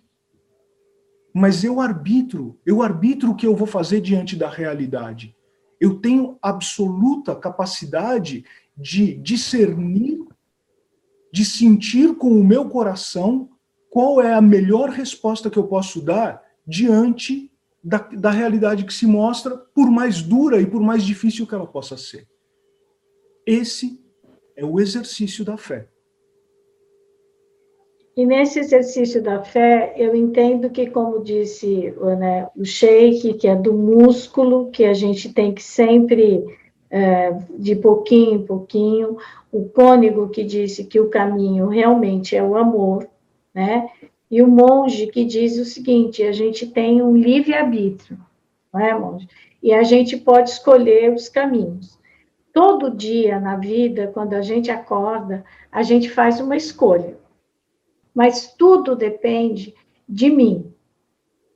Mas eu arbitro, eu arbitro o que eu vou fazer diante da realidade. Eu tenho absoluta capacidade de discernir de sentir com o meu coração qual é a melhor resposta que eu posso dar diante da, da realidade que se mostra, por mais dura e por mais difícil que ela possa ser. Esse é o exercício da fé. E nesse exercício da fé, eu entendo que, como disse né, o Sheik, que é do músculo, que a gente tem que sempre é, de pouquinho em pouquinho, o cônego que disse que o caminho realmente é o amor, né? E o monge que diz o seguinte: a gente tem um livre-arbítrio, não é, monge? E a gente pode escolher os caminhos. Todo dia na vida, quando a gente acorda, a gente faz uma escolha. Mas tudo depende de mim,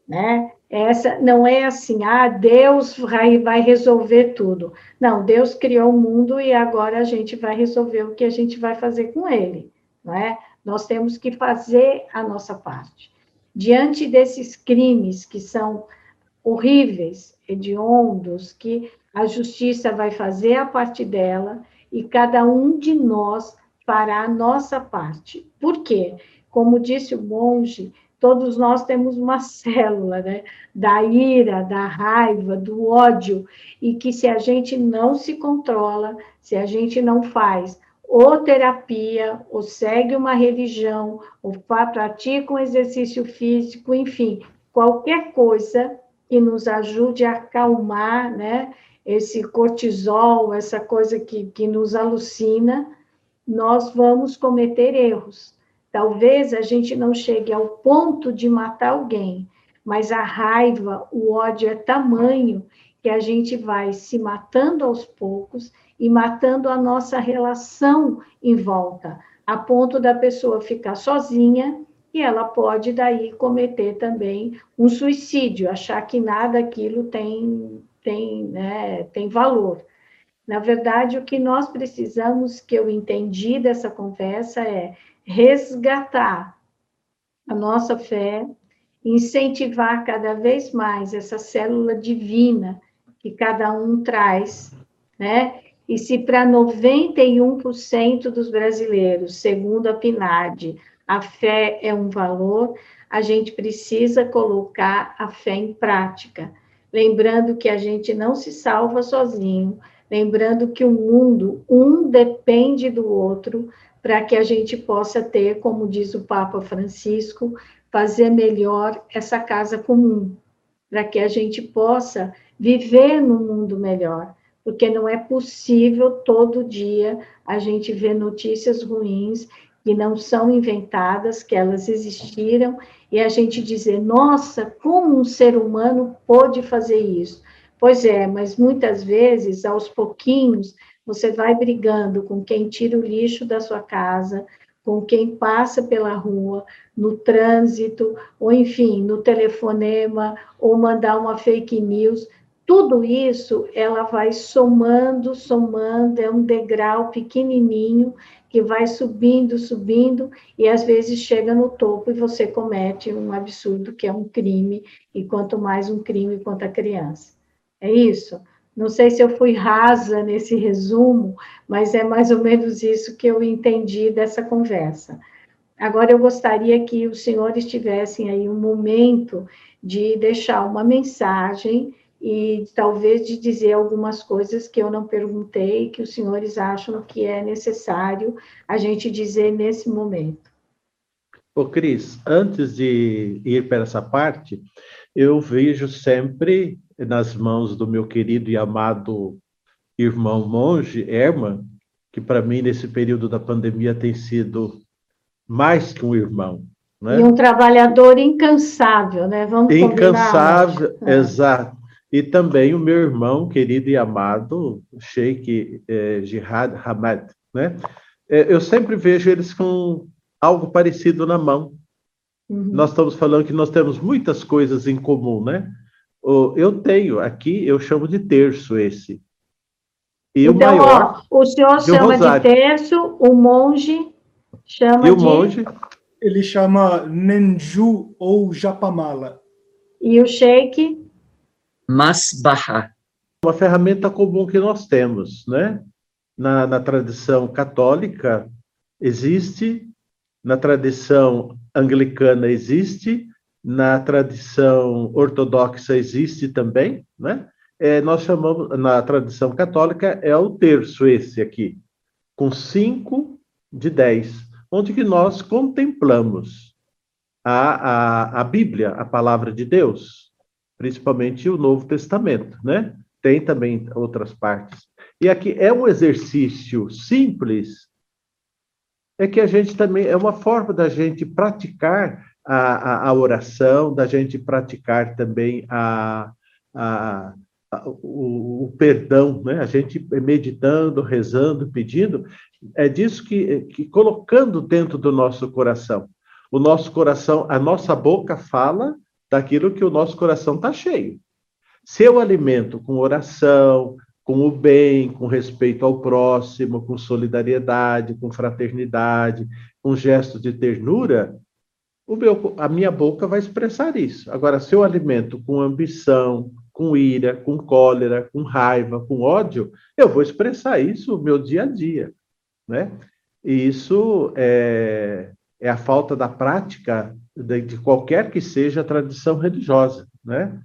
né? Essa não é assim, ah, Deus vai, vai resolver tudo. Não, Deus criou o mundo e agora a gente vai resolver o que a gente vai fazer com ele, não é? Nós temos que fazer a nossa parte. Diante desses crimes que são horríveis, hediondos, que a justiça vai fazer a parte dela e cada um de nós fará a nossa parte. Por quê? Como disse o monge, todos nós temos uma célula, né? Da ira, da raiva, do ódio, e que se a gente não se controla, se a gente não faz ou terapia, ou segue uma religião, ou pratica um exercício físico, enfim, qualquer coisa que nos ajude a acalmar, né? Esse cortisol, essa coisa que, que nos alucina, nós vamos cometer erros. Talvez a gente não chegue ao ponto de matar alguém, mas a raiva, o ódio é tamanho que a gente vai se matando aos poucos e matando a nossa relação em volta, a ponto da pessoa ficar sozinha e ela pode daí cometer também um suicídio, achar que nada aquilo tem tem, né, tem valor. Na verdade, o que nós precisamos, que eu entendi dessa conversa, é resgatar a nossa fé, incentivar cada vez mais essa célula divina que cada um traz, né? E se para 91% dos brasileiros, segundo a PNAD, a fé é um valor, a gente precisa colocar a fé em prática, lembrando que a gente não se salva sozinho, lembrando que o mundo, um depende do outro, para que a gente possa ter, como diz o Papa Francisco, fazer melhor essa casa comum, para que a gente possa viver num mundo melhor, porque não é possível todo dia a gente ver notícias ruins que não são inventadas, que elas existiram, e a gente dizer, nossa, como um ser humano pôde fazer isso? Pois é, mas muitas vezes, aos pouquinhos, você vai brigando com quem tira o lixo da sua casa, com quem passa pela rua, no trânsito, ou enfim, no telefonema, ou mandar uma fake news. Tudo isso ela vai somando, somando, é um degrau pequenininho que vai subindo, subindo, e às vezes chega no topo e você comete um absurdo que é um crime, e quanto mais um crime contra a criança. É isso? Não sei se eu fui rasa nesse resumo, mas é mais ou menos isso que eu entendi dessa conversa. Agora, eu gostaria que os senhores tivessem aí um momento de deixar uma mensagem e talvez de dizer algumas coisas que eu não perguntei, que os senhores acham que é necessário a gente dizer nesse momento. Ô, Cris, antes de ir para essa parte, eu vejo sempre nas mãos do meu querido e amado irmão monge, Herman, que para mim, nesse período da pandemia, tem sido mais que um irmão. Né? E um trabalhador incansável, né? Vamos Incansável, combinar. exato. E também o meu irmão querido e amado, Sheikh eh, Jihad Hamad, né? É, eu sempre vejo eles com algo parecido na mão. Uhum. Nós estamos falando que nós temos muitas coisas em comum, né? Eu tenho aqui, eu chamo de terço esse. E então, o maior. Ó, o senhor chama rosário. de terço, o monge chama e de. o monge? Ele chama Nenju ou Japamala. E o sheik? Masbaha. Uma ferramenta comum que nós temos, né? Na, na tradição católica existe, na tradição anglicana existe, na tradição ortodoxa existe também, né? É, nós chamamos, na tradição católica, é o terço esse aqui, com cinco de dez, onde que nós contemplamos a, a, a Bíblia, a palavra de Deus, principalmente o Novo Testamento, né? Tem também outras partes. E aqui é um exercício simples, é que a gente também, é uma forma da gente praticar a, a, a oração, da gente praticar também a, a, o, o, perdão, né? a gente meditando, rezando, pedindo, é disso que, que colocando dentro do nosso coração. O nosso coração, a nossa boca fala daquilo que o nosso coração está cheio. Se eu alimento com oração, com o bem, com respeito ao próximo, com solidariedade, com fraternidade, com gestos de ternura, meu, a minha boca vai expressar isso. Agora, se eu alimento com ambição, com ira, com cólera, com raiva, com ódio, eu vou expressar isso no meu dia a dia, né? E isso é, é a falta da prática de, de qualquer que seja a tradição religiosa, né?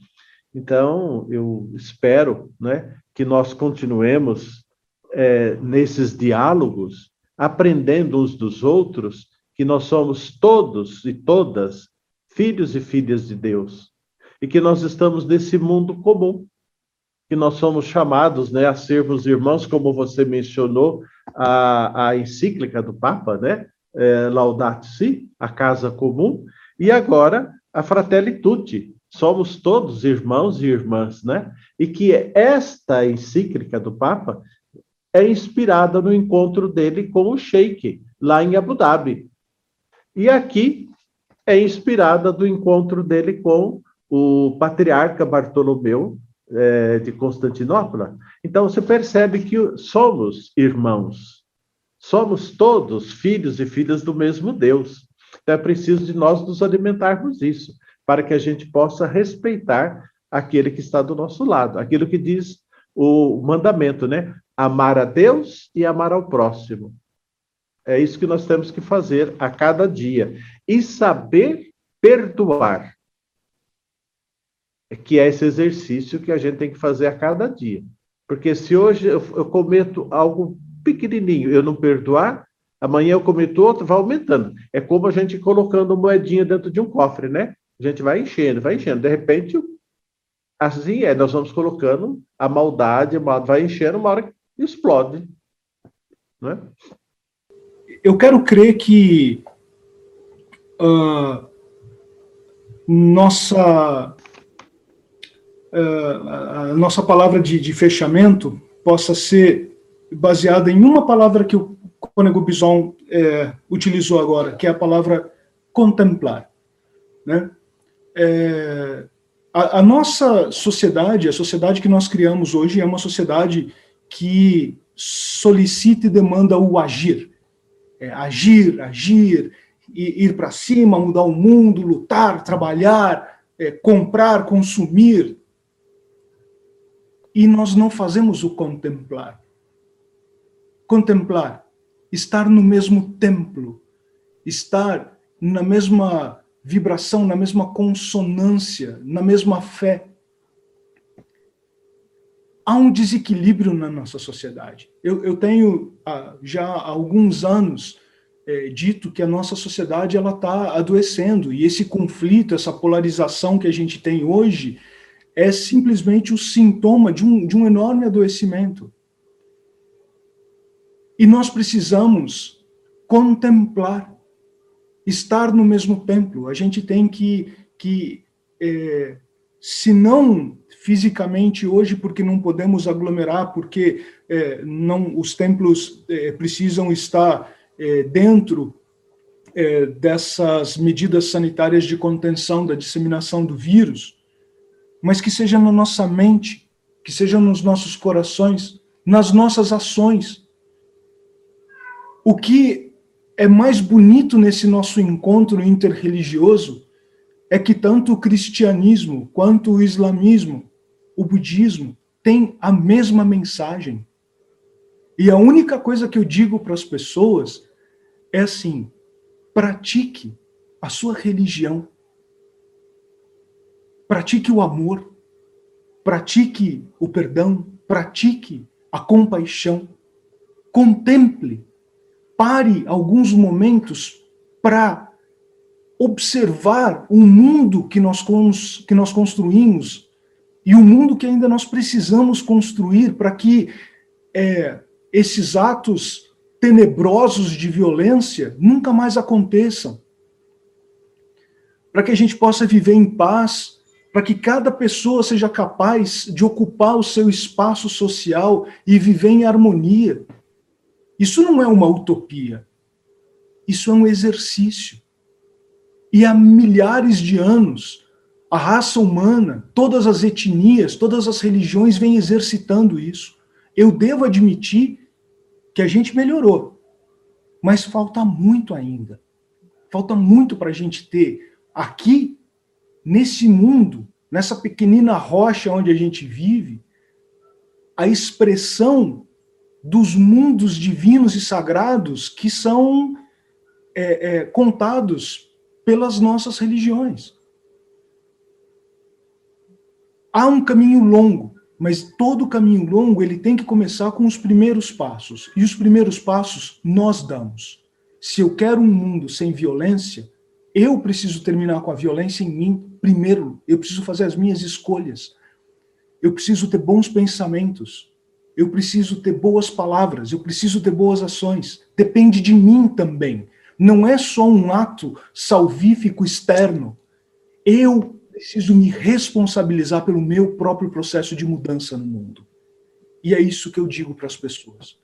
Então, eu espero né, que nós continuemos é, nesses diálogos, aprendendo uns dos outros que nós somos todos e todas filhos e filhas de Deus e que nós estamos nesse mundo comum, que nós somos chamados né, a sermos irmãos, como você mencionou, a, a encíclica do Papa, né? É, Laudato Si, a casa comum, e agora a Fratelli Tutti, somos todos irmãos e irmãs, né? E que esta encíclica do Papa é inspirada no encontro dele com o Sheik, lá em Abu Dhabi. E aqui é inspirada do encontro dele com o patriarca Bartolomeu é, de Constantinopla. Então você percebe que somos irmãos, somos todos filhos e filhas do mesmo Deus. Então é preciso de nós nos alimentarmos disso, para que a gente possa respeitar aquele que está do nosso lado, aquilo que diz o mandamento, né? Amar a Deus e amar ao próximo. É isso que nós temos que fazer a cada dia. E saber perdoar. É que é esse exercício que a gente tem que fazer a cada dia. Porque se hoje eu, eu cometo algo pequenininho, eu não perdoar, amanhã eu cometo outro, vai aumentando. É como a gente colocando moedinha dentro de um cofre, né? A gente vai enchendo, vai enchendo. De repente, assim é, nós vamos colocando a maldade, vai enchendo, uma hora explode. Né? Eu quero crer que uh, nossa uh, a nossa palavra de, de, fechamento possa ser baseada em uma palavra que o Cônego Bison é, utilizou agora, que é a palavra contemplar. Né? É, a, a nossa sociedade, a sociedade que nós criamos hoje, é uma sociedade que solicita e demanda o agir é, agir, agir, ir para cima, mudar o mundo, lutar, trabalhar, é, comprar, consumir. E nós não fazemos o contemplar. Contemplar, estar no mesmo templo, estar na mesma vibração, na mesma consonância, na mesma fé há um desequilíbrio na nossa sociedade. Eu, eu tenho ah, já há alguns anos é, dito que a nossa sociedade ela está adoecendo e esse conflito, essa polarização que a gente tem hoje é simplesmente o sintoma de um, de um enorme adoecimento. E nós precisamos contemplar, estar no mesmo templo. A gente tem que, que é, se não fisicamente hoje, porque não podemos aglomerar, porque é, não os templos é, precisam estar é, dentro é, dessas medidas sanitárias de contenção da disseminação do vírus, mas que seja na nossa mente, que seja nos nossos corações, nas nossas ações. O que é mais bonito nesse nosso encontro interreligioso é que tanto o cristianismo quanto o islamismo, o budismo, têm a mesma mensagem. E a única coisa que eu digo para as pessoas é assim: pratique a sua religião. Pratique o amor, pratique o perdão, pratique a compaixão, contemple, pare alguns momentos para observar o mundo que nós, que nós construímos e o mundo que ainda nós precisamos construir para que é, esses atos tenebrosos de violência nunca mais aconteçam. Para que a gente possa viver em paz, para que cada pessoa seja capaz de ocupar o seu espaço social e viver em harmonia. Isso não é uma utopia. Isso é um exercício. E há milhares de anos, a raça humana, todas as etnias, todas as religiões vêm exercitando isso. Eu devo admitir que a gente melhorou, mas falta muito ainda. Falta muito para a gente ter aqui nesse mundo, nessa pequenina rocha onde a gente vive, a expressão dos mundos divinos e sagrados que são é, é, contados pelas nossas religiões. Há um caminho longo, mas todo caminho longo ele tem que começar com os primeiros passos. E os primeiros passos nós damos. Se eu quero um mundo sem violência, eu preciso terminar com a violência em mim primeiro. Eu preciso fazer as minhas escolhas. Eu preciso ter bons pensamentos. Eu preciso ter boas palavras. Eu preciso ter boas ações. Depende de mim também. Não é só um ato salvífico externo. Eu preciso me responsabilizar pelo meu próprio processo de mudança no mundo. E é isso que eu digo para as pessoas.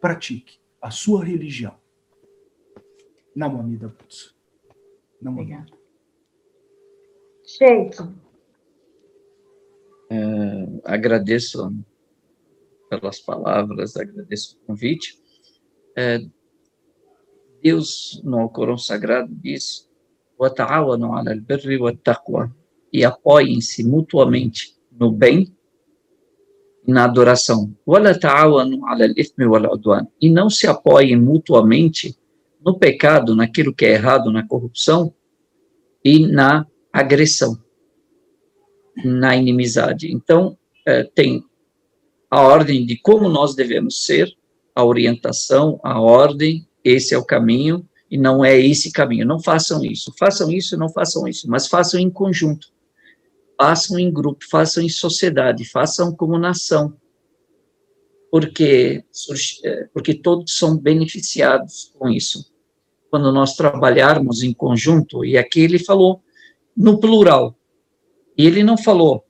Pratique a sua religião. Namamida Butsu. Não Obrigada. Sheik. É, agradeço pelas palavras, agradeço o convite. É, Deus, no Corão Sagrado, diz: e apoiem-se mutuamente no bem e na adoração. E não se apoiem mutuamente no pecado, naquilo que é errado, na corrupção e na agressão, na inimizade. Então, é, tem a ordem de como nós devemos ser, a orientação, a ordem, esse é o caminho, e não é esse caminho. Não façam isso, façam isso, não façam isso, mas façam em conjunto, façam em grupo, façam em sociedade, façam como nação, porque, é, porque todos são beneficiados com isso quando nós trabalharmos em conjunto, e aqui ele falou no plural. E ele não falou,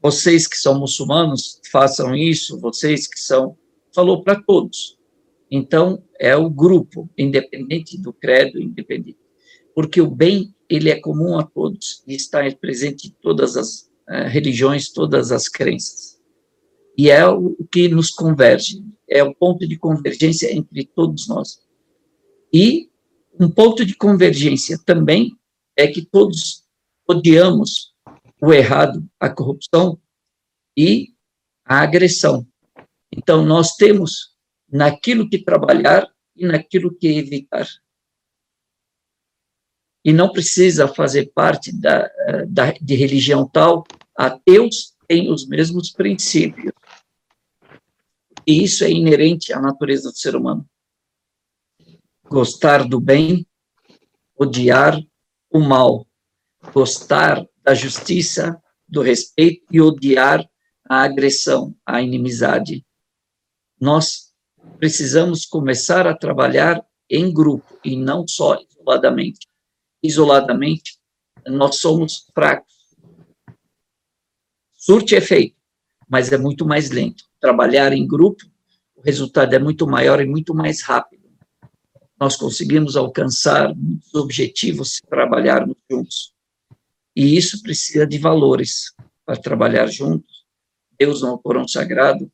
vocês que são muçulmanos, façam isso, vocês que são. Falou para todos. Então, é o grupo, independente do credo, independente. Porque o bem, ele é comum a todos e está presente em todas as uh, religiões, todas as crenças. E é o que nos converge, é o ponto de convergência entre todos nós. E um ponto de convergência também é que todos odiamos o errado, a corrupção e a agressão. Então, nós temos naquilo que trabalhar e naquilo que evitar. E não precisa fazer parte da, da, de religião tal, ateus têm os mesmos princípios. E isso é inerente à natureza do ser humano. gostar do bem, odiar o mal, gostar da justiça, do respeito e odiar a agressão, a inimizade. Nós precisamos começar a trabalhar em grupo e não só isoladamente. Isoladamente, nós somos fracos. Surte efeito, mas é muito mais lento. Trabalhar em grupo, o resultado é muito maior e muito mais rápido. Nós conseguimos alcançar muitos objetivos se trabalharmos juntos. E isso precisa de valores para trabalhar juntos. Deus, no Corão Sagrado,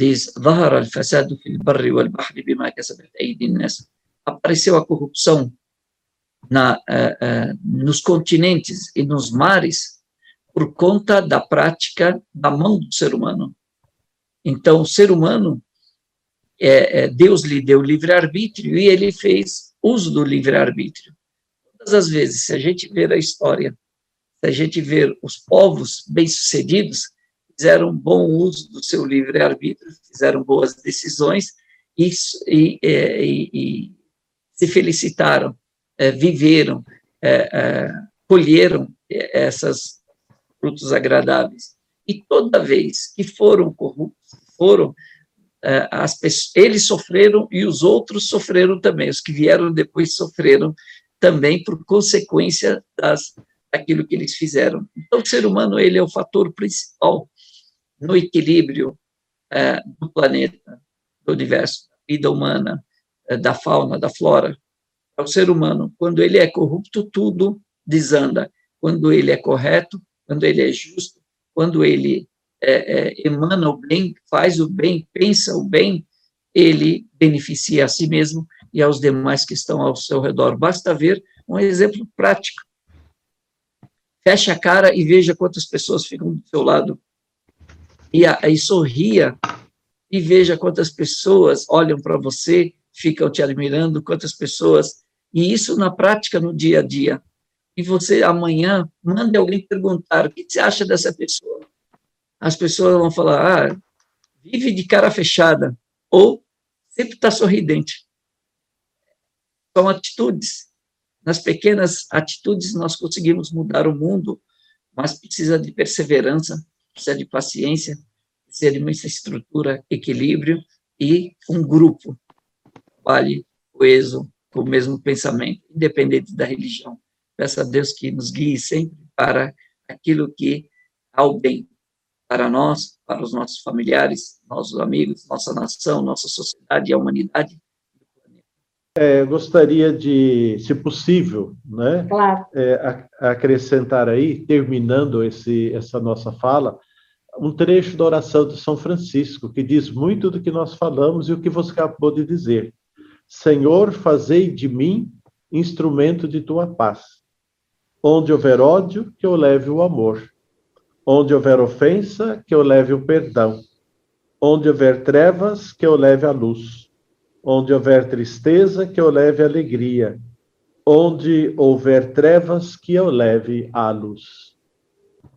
diz: Apareceu a corrupção na, uh, uh, nos continentes e nos mares por conta da prática da mão do ser humano. Então, o ser humano, é, é, Deus lhe deu livre-arbítrio e ele fez uso do livre-arbítrio. Todas as vezes, se a gente ver a história, se a gente ver os povos bem-sucedidos, fizeram bom uso do seu livre-arbítrio, fizeram boas decisões e, e, é, e, e se felicitaram, é, viveram, é, colheram essas frutos agradáveis. E toda vez que foram corruptos, foram as pessoas, eles sofreram e os outros sofreram também. Os que vieram depois sofreram também por consequência das daquilo que eles fizeram. Então, o ser humano ele é o fator principal no equilíbrio é, do planeta, do universo, da vida humana, é, da fauna, da flora. O ser humano. Quando ele é corrupto, tudo desanda. Quando ele é correto, quando ele é justo, quando ele é, é emana o bem, faz o bem, pensa o bem, ele beneficia a si mesmo e aos demais que estão ao seu redor. Basta ver um exemplo prático. Feche a cara e veja quantas pessoas ficam do seu lado e, e sorria e veja quantas pessoas olham para você, ficam te admirando, quantas pessoas. E isso na prática, no dia a dia. E você amanhã mande alguém perguntar: o que você acha dessa pessoa? As pessoas vão falar: ah, vive de cara fechada, ou sempre está sorridente. São atitudes. Nas pequenas atitudes nós conseguimos mudar o mundo, mas precisa de perseverança, precisa de paciência, precisa de muita estrutura, equilíbrio e um grupo vale coeso, com o mesmo pensamento, independente da religião. Peço a Deus que nos guie sempre para aquilo que há o bem para nós, para os nossos familiares, nossos amigos, nossa nação, nossa sociedade e a humanidade. É, gostaria de, se possível, né, claro. é, acrescentar aí, terminando esse, essa nossa fala, um trecho da oração de São Francisco, que diz muito do que nós falamos e o que você acabou de dizer. Senhor, fazei de mim instrumento de tua paz. Onde houver ódio, que eu leve o amor. Onde houver ofensa, que eu leve o perdão. Onde houver trevas, que eu leve a luz Onde houver tristeza, que eu leve alegria. Onde houver trevas, que eu leve a luz.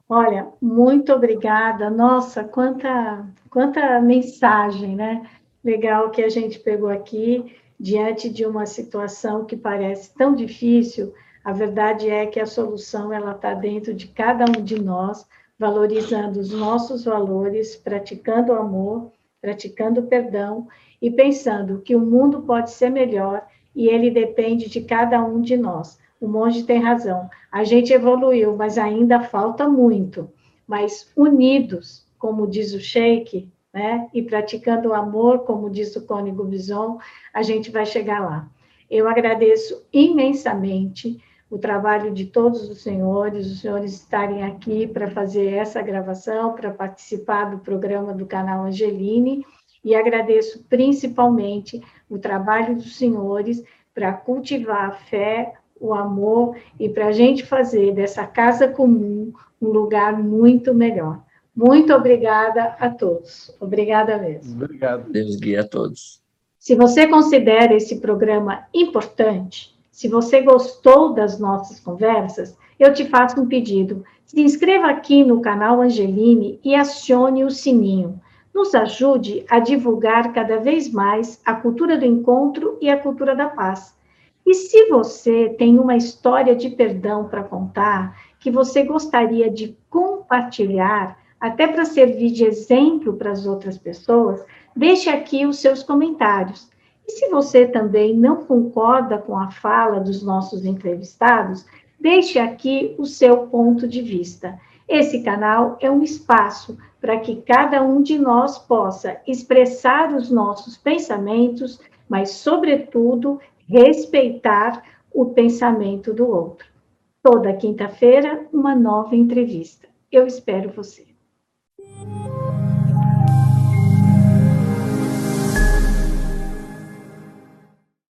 Olha, muito obrigada. Nossa, quanta, quanta mensagem, né? Legal que a gente pegou aqui diante de uma situação que parece tão difícil. A verdade é que a solução ela está dentro de cada um de nós, valorizando os nossos valores, praticando o amor, praticando o perdão e pensando que o mundo pode ser melhor e ele depende de cada um de nós. O monge tem razão. A gente evoluiu, mas ainda falta muito. Mas unidos, como diz o Sheik, né, e praticando o amor, como diz o Cônigo Bison, a gente vai chegar lá. Eu agradeço imensamente o trabalho de todos os senhores, os senhores estarem aqui para fazer essa gravação, para participar do programa do canal Angeline e agradeço principalmente o trabalho dos senhores para cultivar a fé, o amor e para a gente fazer dessa casa comum um lugar muito melhor. Muito obrigada a todos. Obrigada mesmo. Obrigado. Deus guia a todos. Se você considera esse programa importante, se você gostou das nossas conversas, eu te faço um pedido. Se inscreva aqui no canal Angeline e acione o sininho nos ajude a divulgar cada vez mais a cultura do encontro e a cultura da paz. E se você tem uma história de perdão para contar, que você gostaria de compartilhar, até para servir de exemplo para as outras pessoas, deixe aqui os seus comentários. E se você também não concorda com a fala dos nossos entrevistados, deixe aqui o seu ponto de vista. Esse canal é um espaço para que cada um de nós possa expressar os nossos pensamentos, mas, sobretudo, respeitar o pensamento do outro. Toda quinta-feira, uma nova entrevista. Eu espero você.